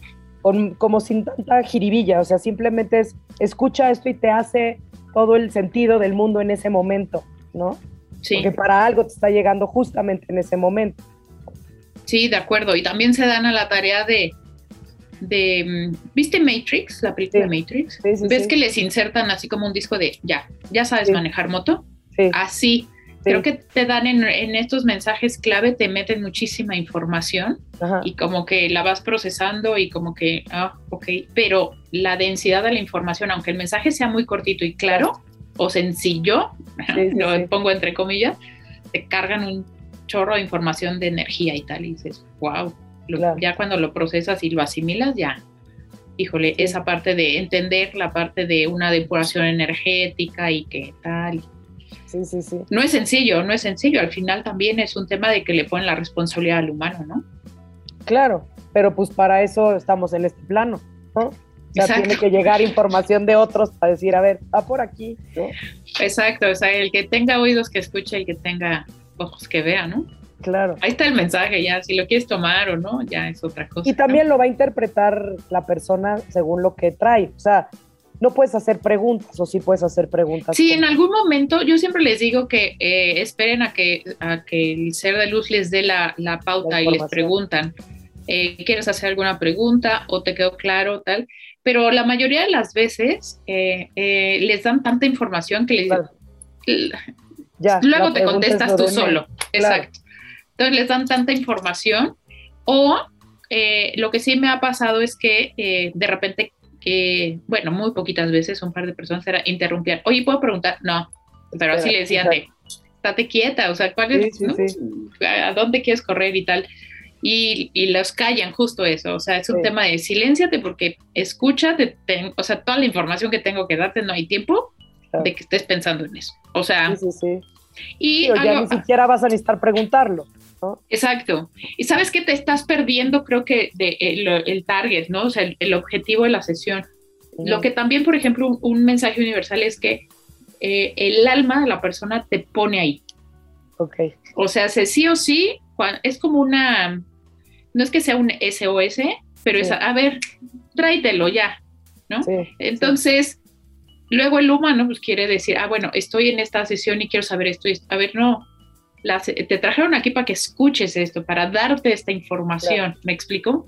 con- como sin tanta jiribilla, o sea, simplemente es, escucha esto y te hace todo el sentido del mundo en ese momento, ¿no? Sí. Porque para algo te está llegando justamente en ese momento. Sí, de acuerdo. Y también se dan a la tarea de, de mm, ¿viste Matrix? La película Sí. Matrix. Sí, sí, ¿Ves que les insertan así como un disco de ya, ya sabes manejar moto? Sí, Así. sí, Creo que te dan en, en estos mensajes clave, te meten muchísima información ajá, y como que la vas procesando y como que, ah, ok, pero la densidad de la información, aunque el mensaje sea muy cortito y claro o sencillo, lo pongo entre comillas, te cargan un chorro de información de energía y tal y dices, wow, Claro. ya cuando lo procesas y lo asimilas, ya, híjole, esa parte de entender la parte de una depuración energética y qué tal. sí, sí, sí. No es sencillo, no es sencillo, al final también es un tema de que le ponen la responsabilidad al humano, ¿no? Claro, pero pues para eso estamos en este plano, ¿no? O sea, Exacto. tiene que llegar información de otros para decir, a ver, va por aquí, ¿no? Exacto, o sea, el que tenga oídos que escuche, el que tenga ojos que vea, ¿no? Claro. Ahí está el mensaje, ya, si lo quieres tomar o no, ya es otra cosa. Y también lo va a interpretar la persona según lo que trae. O sea, no puedes hacer preguntas o sí puedes hacer preguntas. Sí, en algún momento yo siempre les digo que eh, esperen a que, a que el ser de luz les dé la, la pauta La y les preguntan, eh, ¿quieres hacer alguna pregunta o te quedó claro tal? Pero la mayoría de las veces eh, les dan tanta información que les Claro. Ya, luego te contestas tú solo. Exacto. Entonces les dan tanta información o eh, lo que sí me ha pasado es que eh, de repente, que bueno, muy poquitas veces un par de personas era interrumpían. Oye, ¿puedo preguntar? No, pero así le decían de, estate quieta, o sea, ¿cuál es, Sí, sí, no? sí. ¿a dónde quieres correr y tal? Y, y los callan justo eso, o sea, es un tema de silénciate porque escúchate, ten- o sea, toda la información que tengo que darte no hay tiempo Claro. de que estés pensando en eso. O sea, y Sí, o ya algo- ni siquiera vas a necesitar preguntarlo. ¿No? Exacto. Y sabes que te estás perdiendo, creo que, de, el, el target, ¿no? O sea, el, el objetivo de la sesión. Lo que también, por ejemplo, un, un mensaje universal es que eh, el alma de la persona te pone ahí. Ok. O sea, se sí o sí es como una, no es que sea un SOS, pero es, a, ver, tráetelo ya, ¿no? Entonces, luego el humano pues quiere decir, ah, bueno, estoy en esta sesión y quiero saber esto, y esto. a ver, no, te trajeron aquí para que escuches esto, para darte esta información, ¿me explico?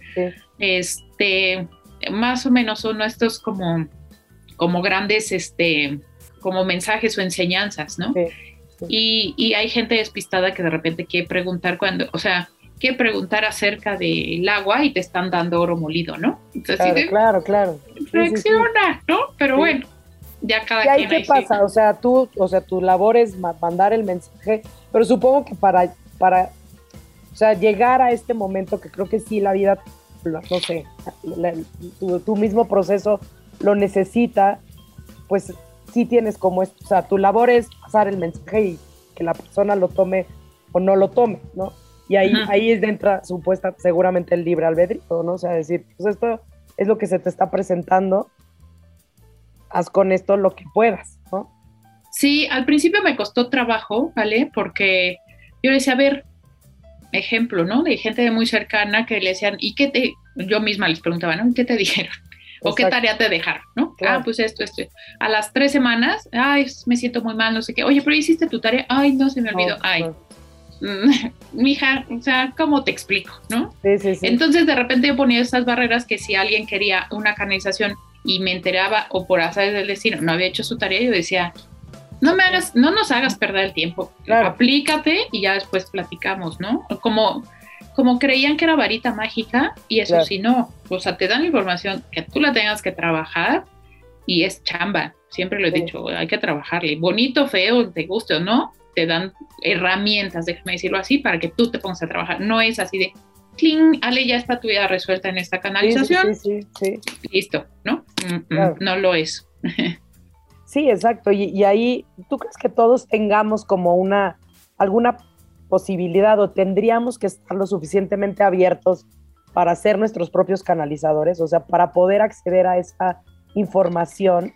Este, más o menos son estos como, como grandes, este, como mensajes o enseñanzas, ¿no? Y, y, hay gente despistada que de repente quiere preguntar cuando, o sea, quiere preguntar acerca del agua y te están dando oro molido, ¿no? Entonces, claro, claro, Reacciona, ¿no? Pero bueno, ya cada ¿Y ahí qué pasa? O sea, tú, o sea, tu labor es mandar el mensaje, pero supongo que para, para, o sea, llegar a este momento que creo que sí la vida, no sé, tu, tu mismo proceso lo necesita, pues sí tienes como esto, o sea, tu labor es pasar el mensaje y que la persona lo tome o no lo tome, ¿no? Y ahí, ahí es entra supuesta, seguramente el libre albedrío, ¿no? O sea, decir, pues esto es lo que se te está presentando, haz con esto lo que puedas, ¿no? Sí, al principio me costó trabajo, ¿vale? Porque yo decía, a ver, ejemplo, ¿no? De gente muy cercana que le decían, ¿y qué te, yo misma les preguntaba, ¿no? ¿Qué te dijeron? ¿O qué tarea te dejaron? ¿no? Ah, pues esto, esto. A las tres semanas, ay, me siento muy mal, no sé qué. Oye, pero hiciste tu tarea. Ay, no, se me olvidó. ay, mija, o sea, ¿cómo te explico? ¿No? Sí, sí, sí. Entonces, de repente yo ponía esas barreras que si alguien quería una canalización y me enteraba o por hacer del destino no había hecho su tarea, yo decía, no me hagas, no nos hagas perder el tiempo. Aplícate y ya después platicamos, ¿no? Como como creían que era varita mágica y eso sí no, o sea, te dan información que tú la tengas que trabajar y es chamba, siempre lo he dicho, hay que trabajarle, bonito, feo, te guste o no, te dan herramientas, déjame decirlo así, para que tú te pongas a trabajar, no es así de, cling, Ale, ya está tu vida resuelta en esta canalización, sí, sí, listo, ¿no? Mm, mm, no lo es. sí, exacto, y, y ahí, ¿tú crees que todos tengamos como una, alguna posibilidad o tendríamos que estar lo suficientemente abiertos para ser nuestros propios canalizadores, o sea, para poder acceder a esa información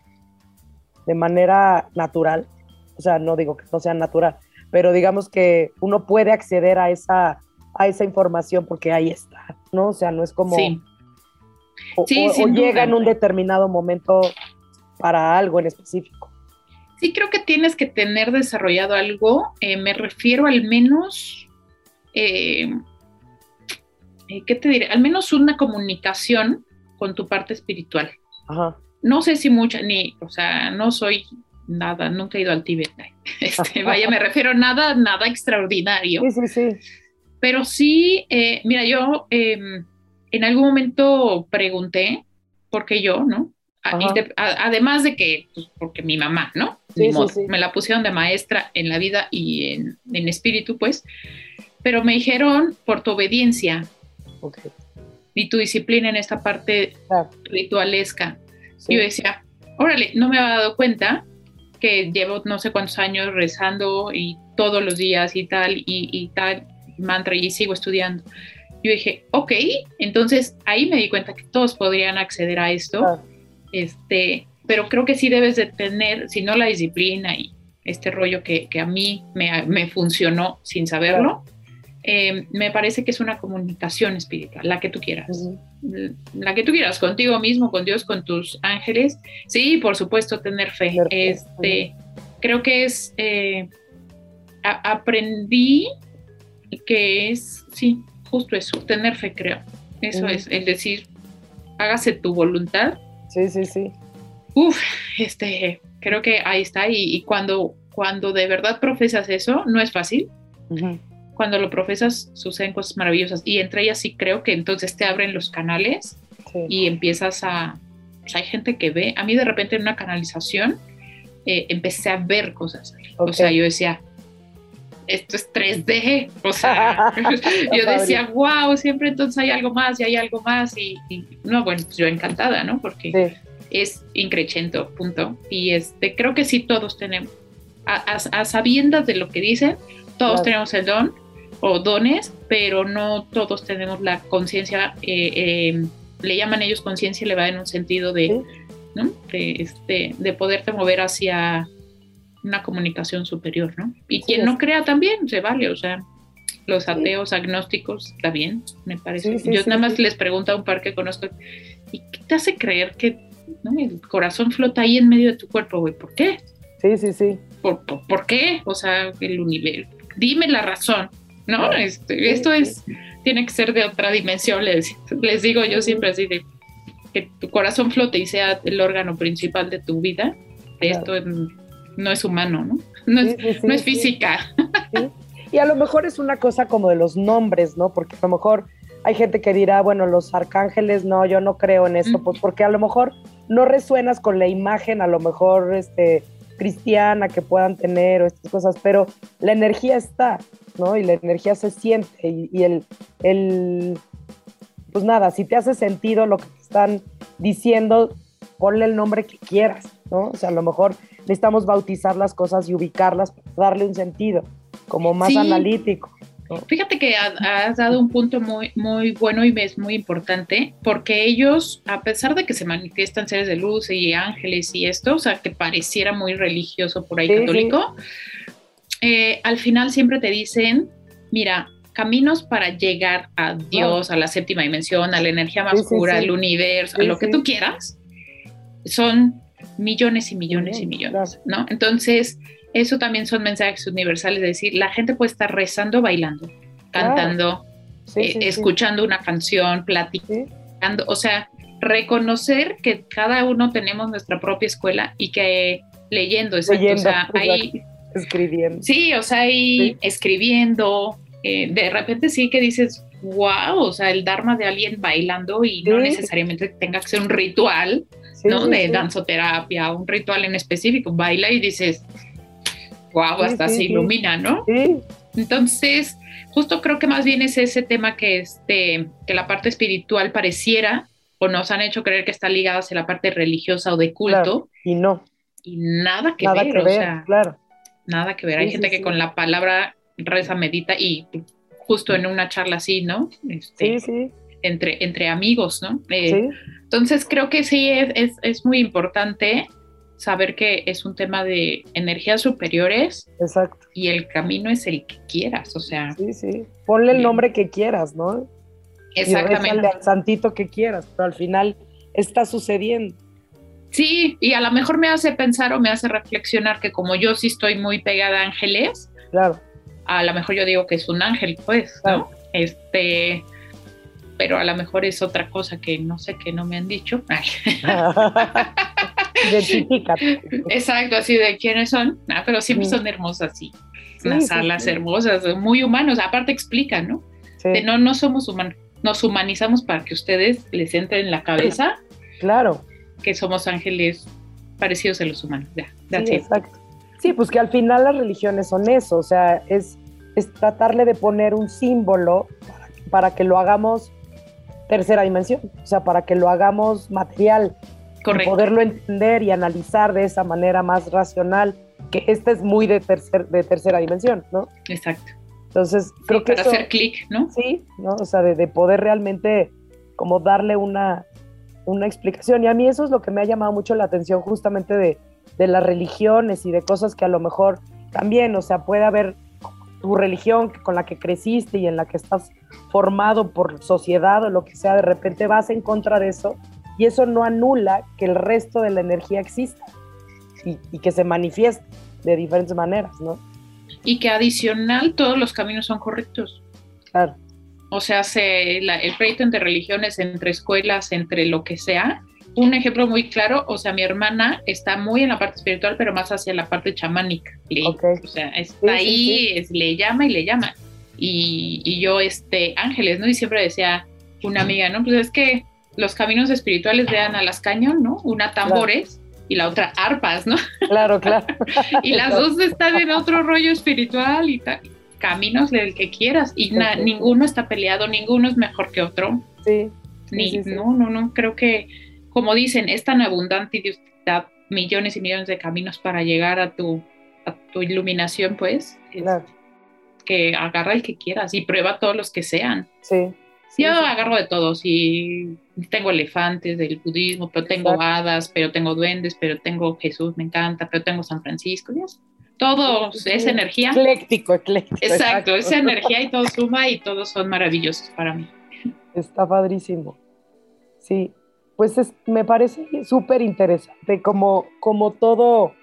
de manera natural. O sea, no digo que no sea natural, pero digamos que uno puede acceder a esa, a esa información porque ahí está, ¿no? O sea, no es como... Sí. O, llega en un determinado momento para algo en específico sí creo que tienes que tener desarrollado algo. Eh, me refiero al menos, eh, eh, ¿qué te diré? Al menos una comunicación con tu parte espiritual. No sé si mucha, ni, o sea, no soy nada, nunca he ido al Tíbet. Este, vaya, me refiero a nada, nada extraordinario. Sí, sí, sí. Pero sí, mira, yo em, en algún momento pregunté, ¿por qué yo, no? además de que, pues, porque mi mamá, ¿no? Me la pusieron de maestra en la vida y en, espíritu, pues, pero me dijeron por tu obediencia y tu disciplina en esta parte ritualesca. Yo decía, órale, no me había dado cuenta que llevo no sé cuántos años rezando y todos los días y tal, y, tal, mantra, y sigo estudiando. Yo dije, ok, entonces ahí me di cuenta que todos podrían acceder a esto. Este, pero creo que sí debes de tener, si no la disciplina y este rollo que, a mí me, funcionó sin saberlo, eh, me parece que es una comunicación espiritual, la que tú quieras. La que tú quieras, contigo mismo, con Dios, con tus ángeles. Sí, por supuesto, tener fe. Este, creo que es, eh, aprendí que es, sí, justo eso, tener fe, creo. Eso es, es decir, hágase tu voluntad Sí, sí, sí. Uf, este, creo que ahí está. Y, cuando, cuando de verdad profesas eso, no es fácil. Cuando lo profesas, suceden cosas maravillosas. Y entre ellas sí creo que entonces te abren los canales y empiezas a... Pues, hay gente que ve. A mí de repente en una canalización eh, empecé a ver cosas. O sea, yo decía, esto es 3D, o sea, yo decía, wow, siempre entonces hay algo más y hay algo más y, no, bueno, pues yo encantada, ¿no? Porque es increchento, punto. Y este, creo que sí todos tenemos, a, sabiendas de lo que dicen, todos tenemos el don o dones, pero no todos tenemos la conciencia, eh, em, le llaman ellos conciencia le va en un sentido de, ¿no? de, este, de poderte mover hacia una comunicación superior, ¿no? Y quien no crea también se vale, o sea, Los ateos, agnósticos, está bien, me parece. Yo nada más les pregunto a un par que conozco, ¿y qué te hace creer que el corazón flota ahí en medio de tu cuerpo, güey? ¿Por qué? Sí, sí, sí. ¿Por, por, qué? O sea, el universo. Dime la razón, ¿no? Este, esto es, tiene que ser de otra dimensión, les, les digo yo siempre así de que tu corazón flote y sea el órgano principal de tu vida. Esto no es humano, ¿no? No es, no es física. Y a lo mejor es una cosa como de los nombres, ¿no? Porque a lo mejor hay gente que dirá, bueno, los arcángeles, no, yo no creo en eso, pues porque a lo mejor no resuenas con la imagen, a lo mejor este, cristiana que puedan tener o estas cosas, pero la energía está, ¿no? Y la energía se siente y, el, el, pues nada, si te hace sentido lo que te están diciendo, ponle el nombre que quieras, ¿no? O sea, a lo mejor necesitamos bautizar las cosas y ubicarlas, darle un sentido, como más analítico. Fíjate que has dado un punto muy, muy bueno y es muy importante, porque ellos, a pesar de que se manifiestan seres de luz y ángeles y esto, o sea, que pareciera muy religioso por ahí católico, eh, al final siempre te dicen, mira, caminos para llegar a Dios, a la séptima dimensión, a la energía más pura, al universo, a lo que tú quieras, son millones y millones y millones, ¿no? Entonces, eso también son mensajes universales, es decir, la gente puede estar rezando, bailando, cantando, eh, escuchando una canción, platicando, o sea, reconocer que cada uno tenemos nuestra propia escuela y que leyendo, exacto, o sea, ahí escribiendo. Sí, o sea, ahí escribiendo, eh, de repente sí que dices, wow, o sea, el Dharma de alguien bailando y no necesariamente tenga que ser un ritual, ¿no? de danzoterapia, un ritual en específico, baila y dices, wow, hasta se ilumina, ¿no? Entonces, justo creo que más bien es ese tema que, este, que la parte espiritual pareciera o nos han hecho creer que está ligada hacia la parte religiosa o de culto. y no. Y nada que ver, o sea, claro. Nada que ver. Hay gente que con la palabra reza, medita y justo en una charla así, ¿no? Este, sí, sí. Entre, entre amigos, ¿no? Eh, entonces creo que sí es, es, es muy importante saber que es un tema de energías superiores. Exacto. Y el camino es el que quieras, o sea. Sí, sí. Ponle el nombre que quieras, ¿no? Exactamente. Y al santito que quieras, pero al final está sucediendo. Sí, y a lo mejor me hace pensar o me hace reflexionar que como yo sí estoy muy pegada a ángeles, claro. a lo mejor yo digo que es un ángel, pues, ¿no? Este, pero a lo mejor es otra cosa que no sé que no me han dicho. Exacto, así de quiénes son, ah, pero siempre son hermosas, sí. Las alas hermosas, muy humanos, aparte explican, ¿no? De no, no somos humanos, nos humanizamos para que ustedes les entre en la cabeza. Claro. Que somos ángeles parecidos a los humanos. Ya, sí, exacto. Sí, pues que al final las religiones son eso, o sea, es, es tratarle de poner un símbolo para que lo hagamos tercera dimensión, o sea, para que lo hagamos material, poderlo entender y analizar de esa manera más racional, que esta es muy de, tercer, de tercera dimensión, ¿no? Exacto. Entonces, creo que... Para hacer clic, ¿no? Sí, ¿no? O sea, de, poder realmente como darle una, una explicación. Y a mí eso es lo que me ha llamado mucho la atención justamente de, de las religiones y de cosas que a lo mejor también, o sea, puede haber tu religión con la que creciste y en la que estás formado por sociedad o lo que sea, de repente vas en contra de eso y eso no anula que el resto de la energía exista y, que se manifieste de diferentes maneras, ¿no? Y que adicional todos los caminos son correctos. Claro. O sea, se, el pleito entre religiones, entre escuelas, entre lo que sea. Un ejemplo muy claro, o sea, mi hermana está muy en la parte espiritual, pero más hacia la parte chamánica. O sea, está ahí, le llama y le llama. Y, y, yo, este, ángeles, ¿no? Y siempre decía una amiga, ¿no? Pues es que los caminos espirituales vean a las cañón, ¿no? Una tambores y la otra arpas, ¿no? Claro, claro. y las dos están en otro rollo espiritual y caminos del que quieras y ninguno está peleado, ninguno es mejor que otro. Sí. Ni, No, no, no, creo que, como dicen, es tan abundante y Dios te da millones y millones de caminos para llegar a tu, a tu iluminación, pues. Claro. Que agarra el que quieras y prueba todos los que sean. Sí. Yo agarro de todos y tengo elefantes del budismo, pero tengo hadas, pero tengo duendes, pero tengo Jesús, me encanta, pero tengo San Francisco, todo es energía. Ecléctico, ecléctico. Exacto, esa energía y todo suma y todos son maravillosos para mí. Está padrísimo. Sí, pues es, me parece súper interesante como, como todo,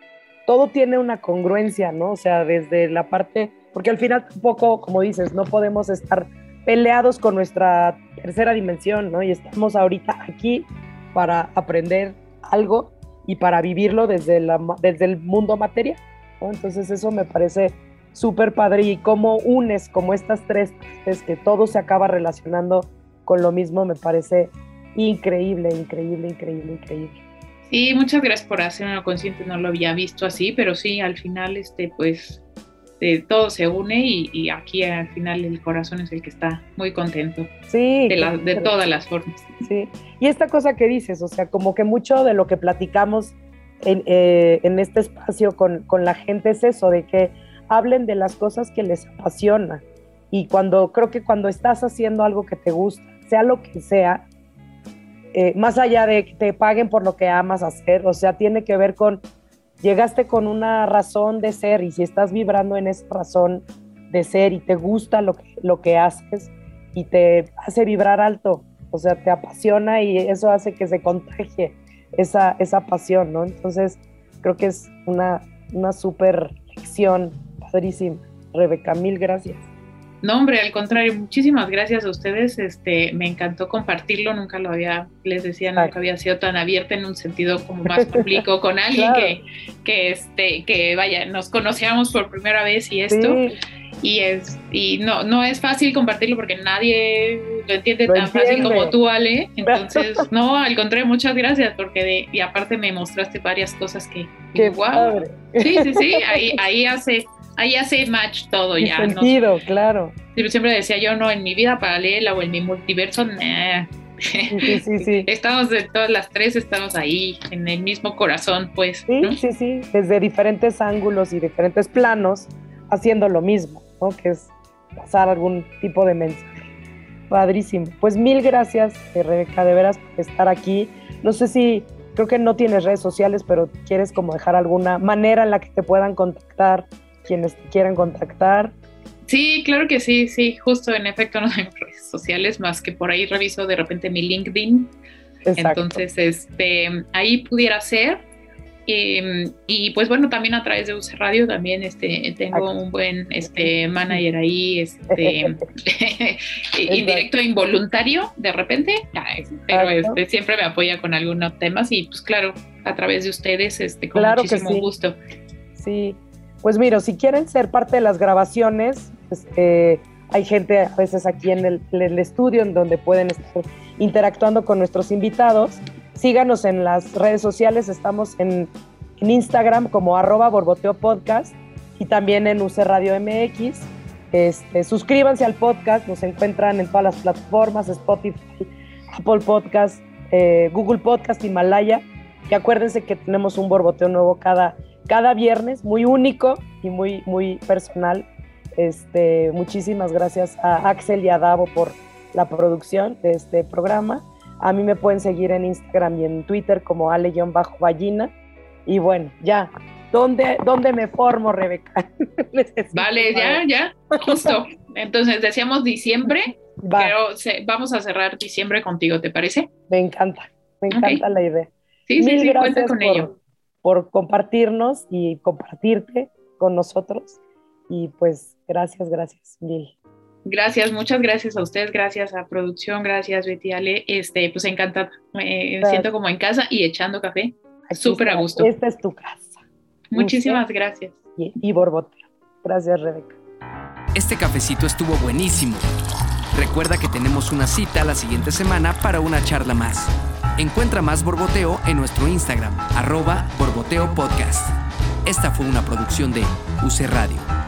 todo tiene una congruencia, ¿no? O sea, desde la parte, porque al final tampoco, como dices, no podemos estar peleados con nuestra tercera dimensión, ¿no? Y estamos ahorita aquí para aprender algo y para vivirlo desde, la, desde el mundo material, ¿no? Entonces eso me parece súper padre y cómo unes como estas tres es que todo se acaba relacionando con lo mismo me parece increíble, increíble, increíble, increíble. Sí, muchas gracias por hacerlo consciente, no lo había visto así, pero sí, al final, este, pues, todo se une y, aquí al final el corazón es el que está muy contento. Sí. De, de todas las formas. Sí. Y esta cosa que dices, o sea, como que mucho de lo que platicamos en, eh, en este espacio con, con la gente es eso, de que hablen de las cosas que les apasiona. Y cuando creo que cuando estás haciendo algo que te gusta, sea lo que sea, eh, más allá de que te paguen por lo que amas hacer, o sea, tiene que ver con, llegaste con una razón de ser y si estás vibrando en esa razón de ser y te gusta lo que, lo que haces y te hace vibrar alto, o sea, te apasiona y eso hace que se contagie esa, esa pasión, ¿no? Entonces, creo que es una, una súper lección padrísima. Rebeca, mil gracias. No, hombre, al contrario, muchísimas gracias a ustedes. Este, me encantó compartirlo, nunca lo había, les decía, nunca había sido tan abierta en un sentido como más público con alguien que, que, este, que vaya, nos conocíamos por primera vez y esto. Y es, y no, no es fácil compartirlo porque nadie lo entiende tan fácil como tú, Ale. Entonces, no, al contrario, muchas gracias, porque de, y aparte me mostraste varias cosas que, Qué wow. Sí, sí, sí, ahí, ahí hace ahí hace match todo ya. Sentido, claro. Siempre decía yo, no, en mi vida paralela o en mi multiverso, Sí, sí, sí. estamos de todas las tres, estamos ahí, en el mismo corazón, pues. Sí, sí, sí, desde diferentes ángulos y diferentes planos, haciendo lo mismo, ¿no? Que es pasar algún tipo de mensaje. Padrísimo. Pues mil gracias, eh, Rebeca, de veras, por estar aquí. No sé si, creo que no tienes redes sociales, pero quieres como dejar alguna manera en la que te puedan contactar quienes te quieran contactar. Sí, claro que sí, sí, justo en efecto no hay redes sociales, más que por ahí reviso de repente mi LinkedIn. Entonces, este, ahí pudiera ser. Em, y pues bueno, también a través de UC Radio también este, tengo un buen este, manager ahí, este, indirecto e involuntario de repente, pero este, siempre me apoya con algunos temas y pues claro, a través de ustedes, este, con muchísimo gusto. Sí, pues mira, si quieren ser parte de las grabaciones, pues, eh, hay gente a veces aquí en el, estudio en donde pueden estar interactuando con nuestros invitados. Síganos en las redes sociales, estamos en, Instagram como arroba borboteo podcast y también en UC Radio MX. Este, suscríbanse al podcast, nos encuentran en todas las plataformas, Spotify, Apple Podcast, eh, Google Podcast, Himalaya. Y acuérdense que tenemos un borboteo nuevo cada cada viernes, muy único y muy, muy personal. Este, muchísimas gracias a Axel y a Davo por la producción de este programa. A mí me pueden seguir en Instagram y en Twitter como ale-ballina. Y bueno, ya, ¿dónde, dónde me formo, Rebeca? vale, ya, ya, justo. Entonces, decíamos diciembre, pero vamos a cerrar diciembre contigo, ¿te parece? Me encanta, me encanta la idea. Sí, sí, sí, cuenta con ello por compartirnos y compartirte con nosotros. Y pues gracias, gracias, mil. Gracias, muchas gracias a ustedes, gracias a producción, gracias Betty Ale, este, pues encantada, me siento como en casa y echando café, súper a gusto. Esta es tu casa. Muchísimas gracias. Y, y Gracias, Rebeca. Este cafecito estuvo buenísimo. Recuerda que tenemos una cita la siguiente semana para una charla más. Encuentra más Borboteo en nuestro Instagram, arroba Borboteo Podcast. Esta fue una producción de UC Radio.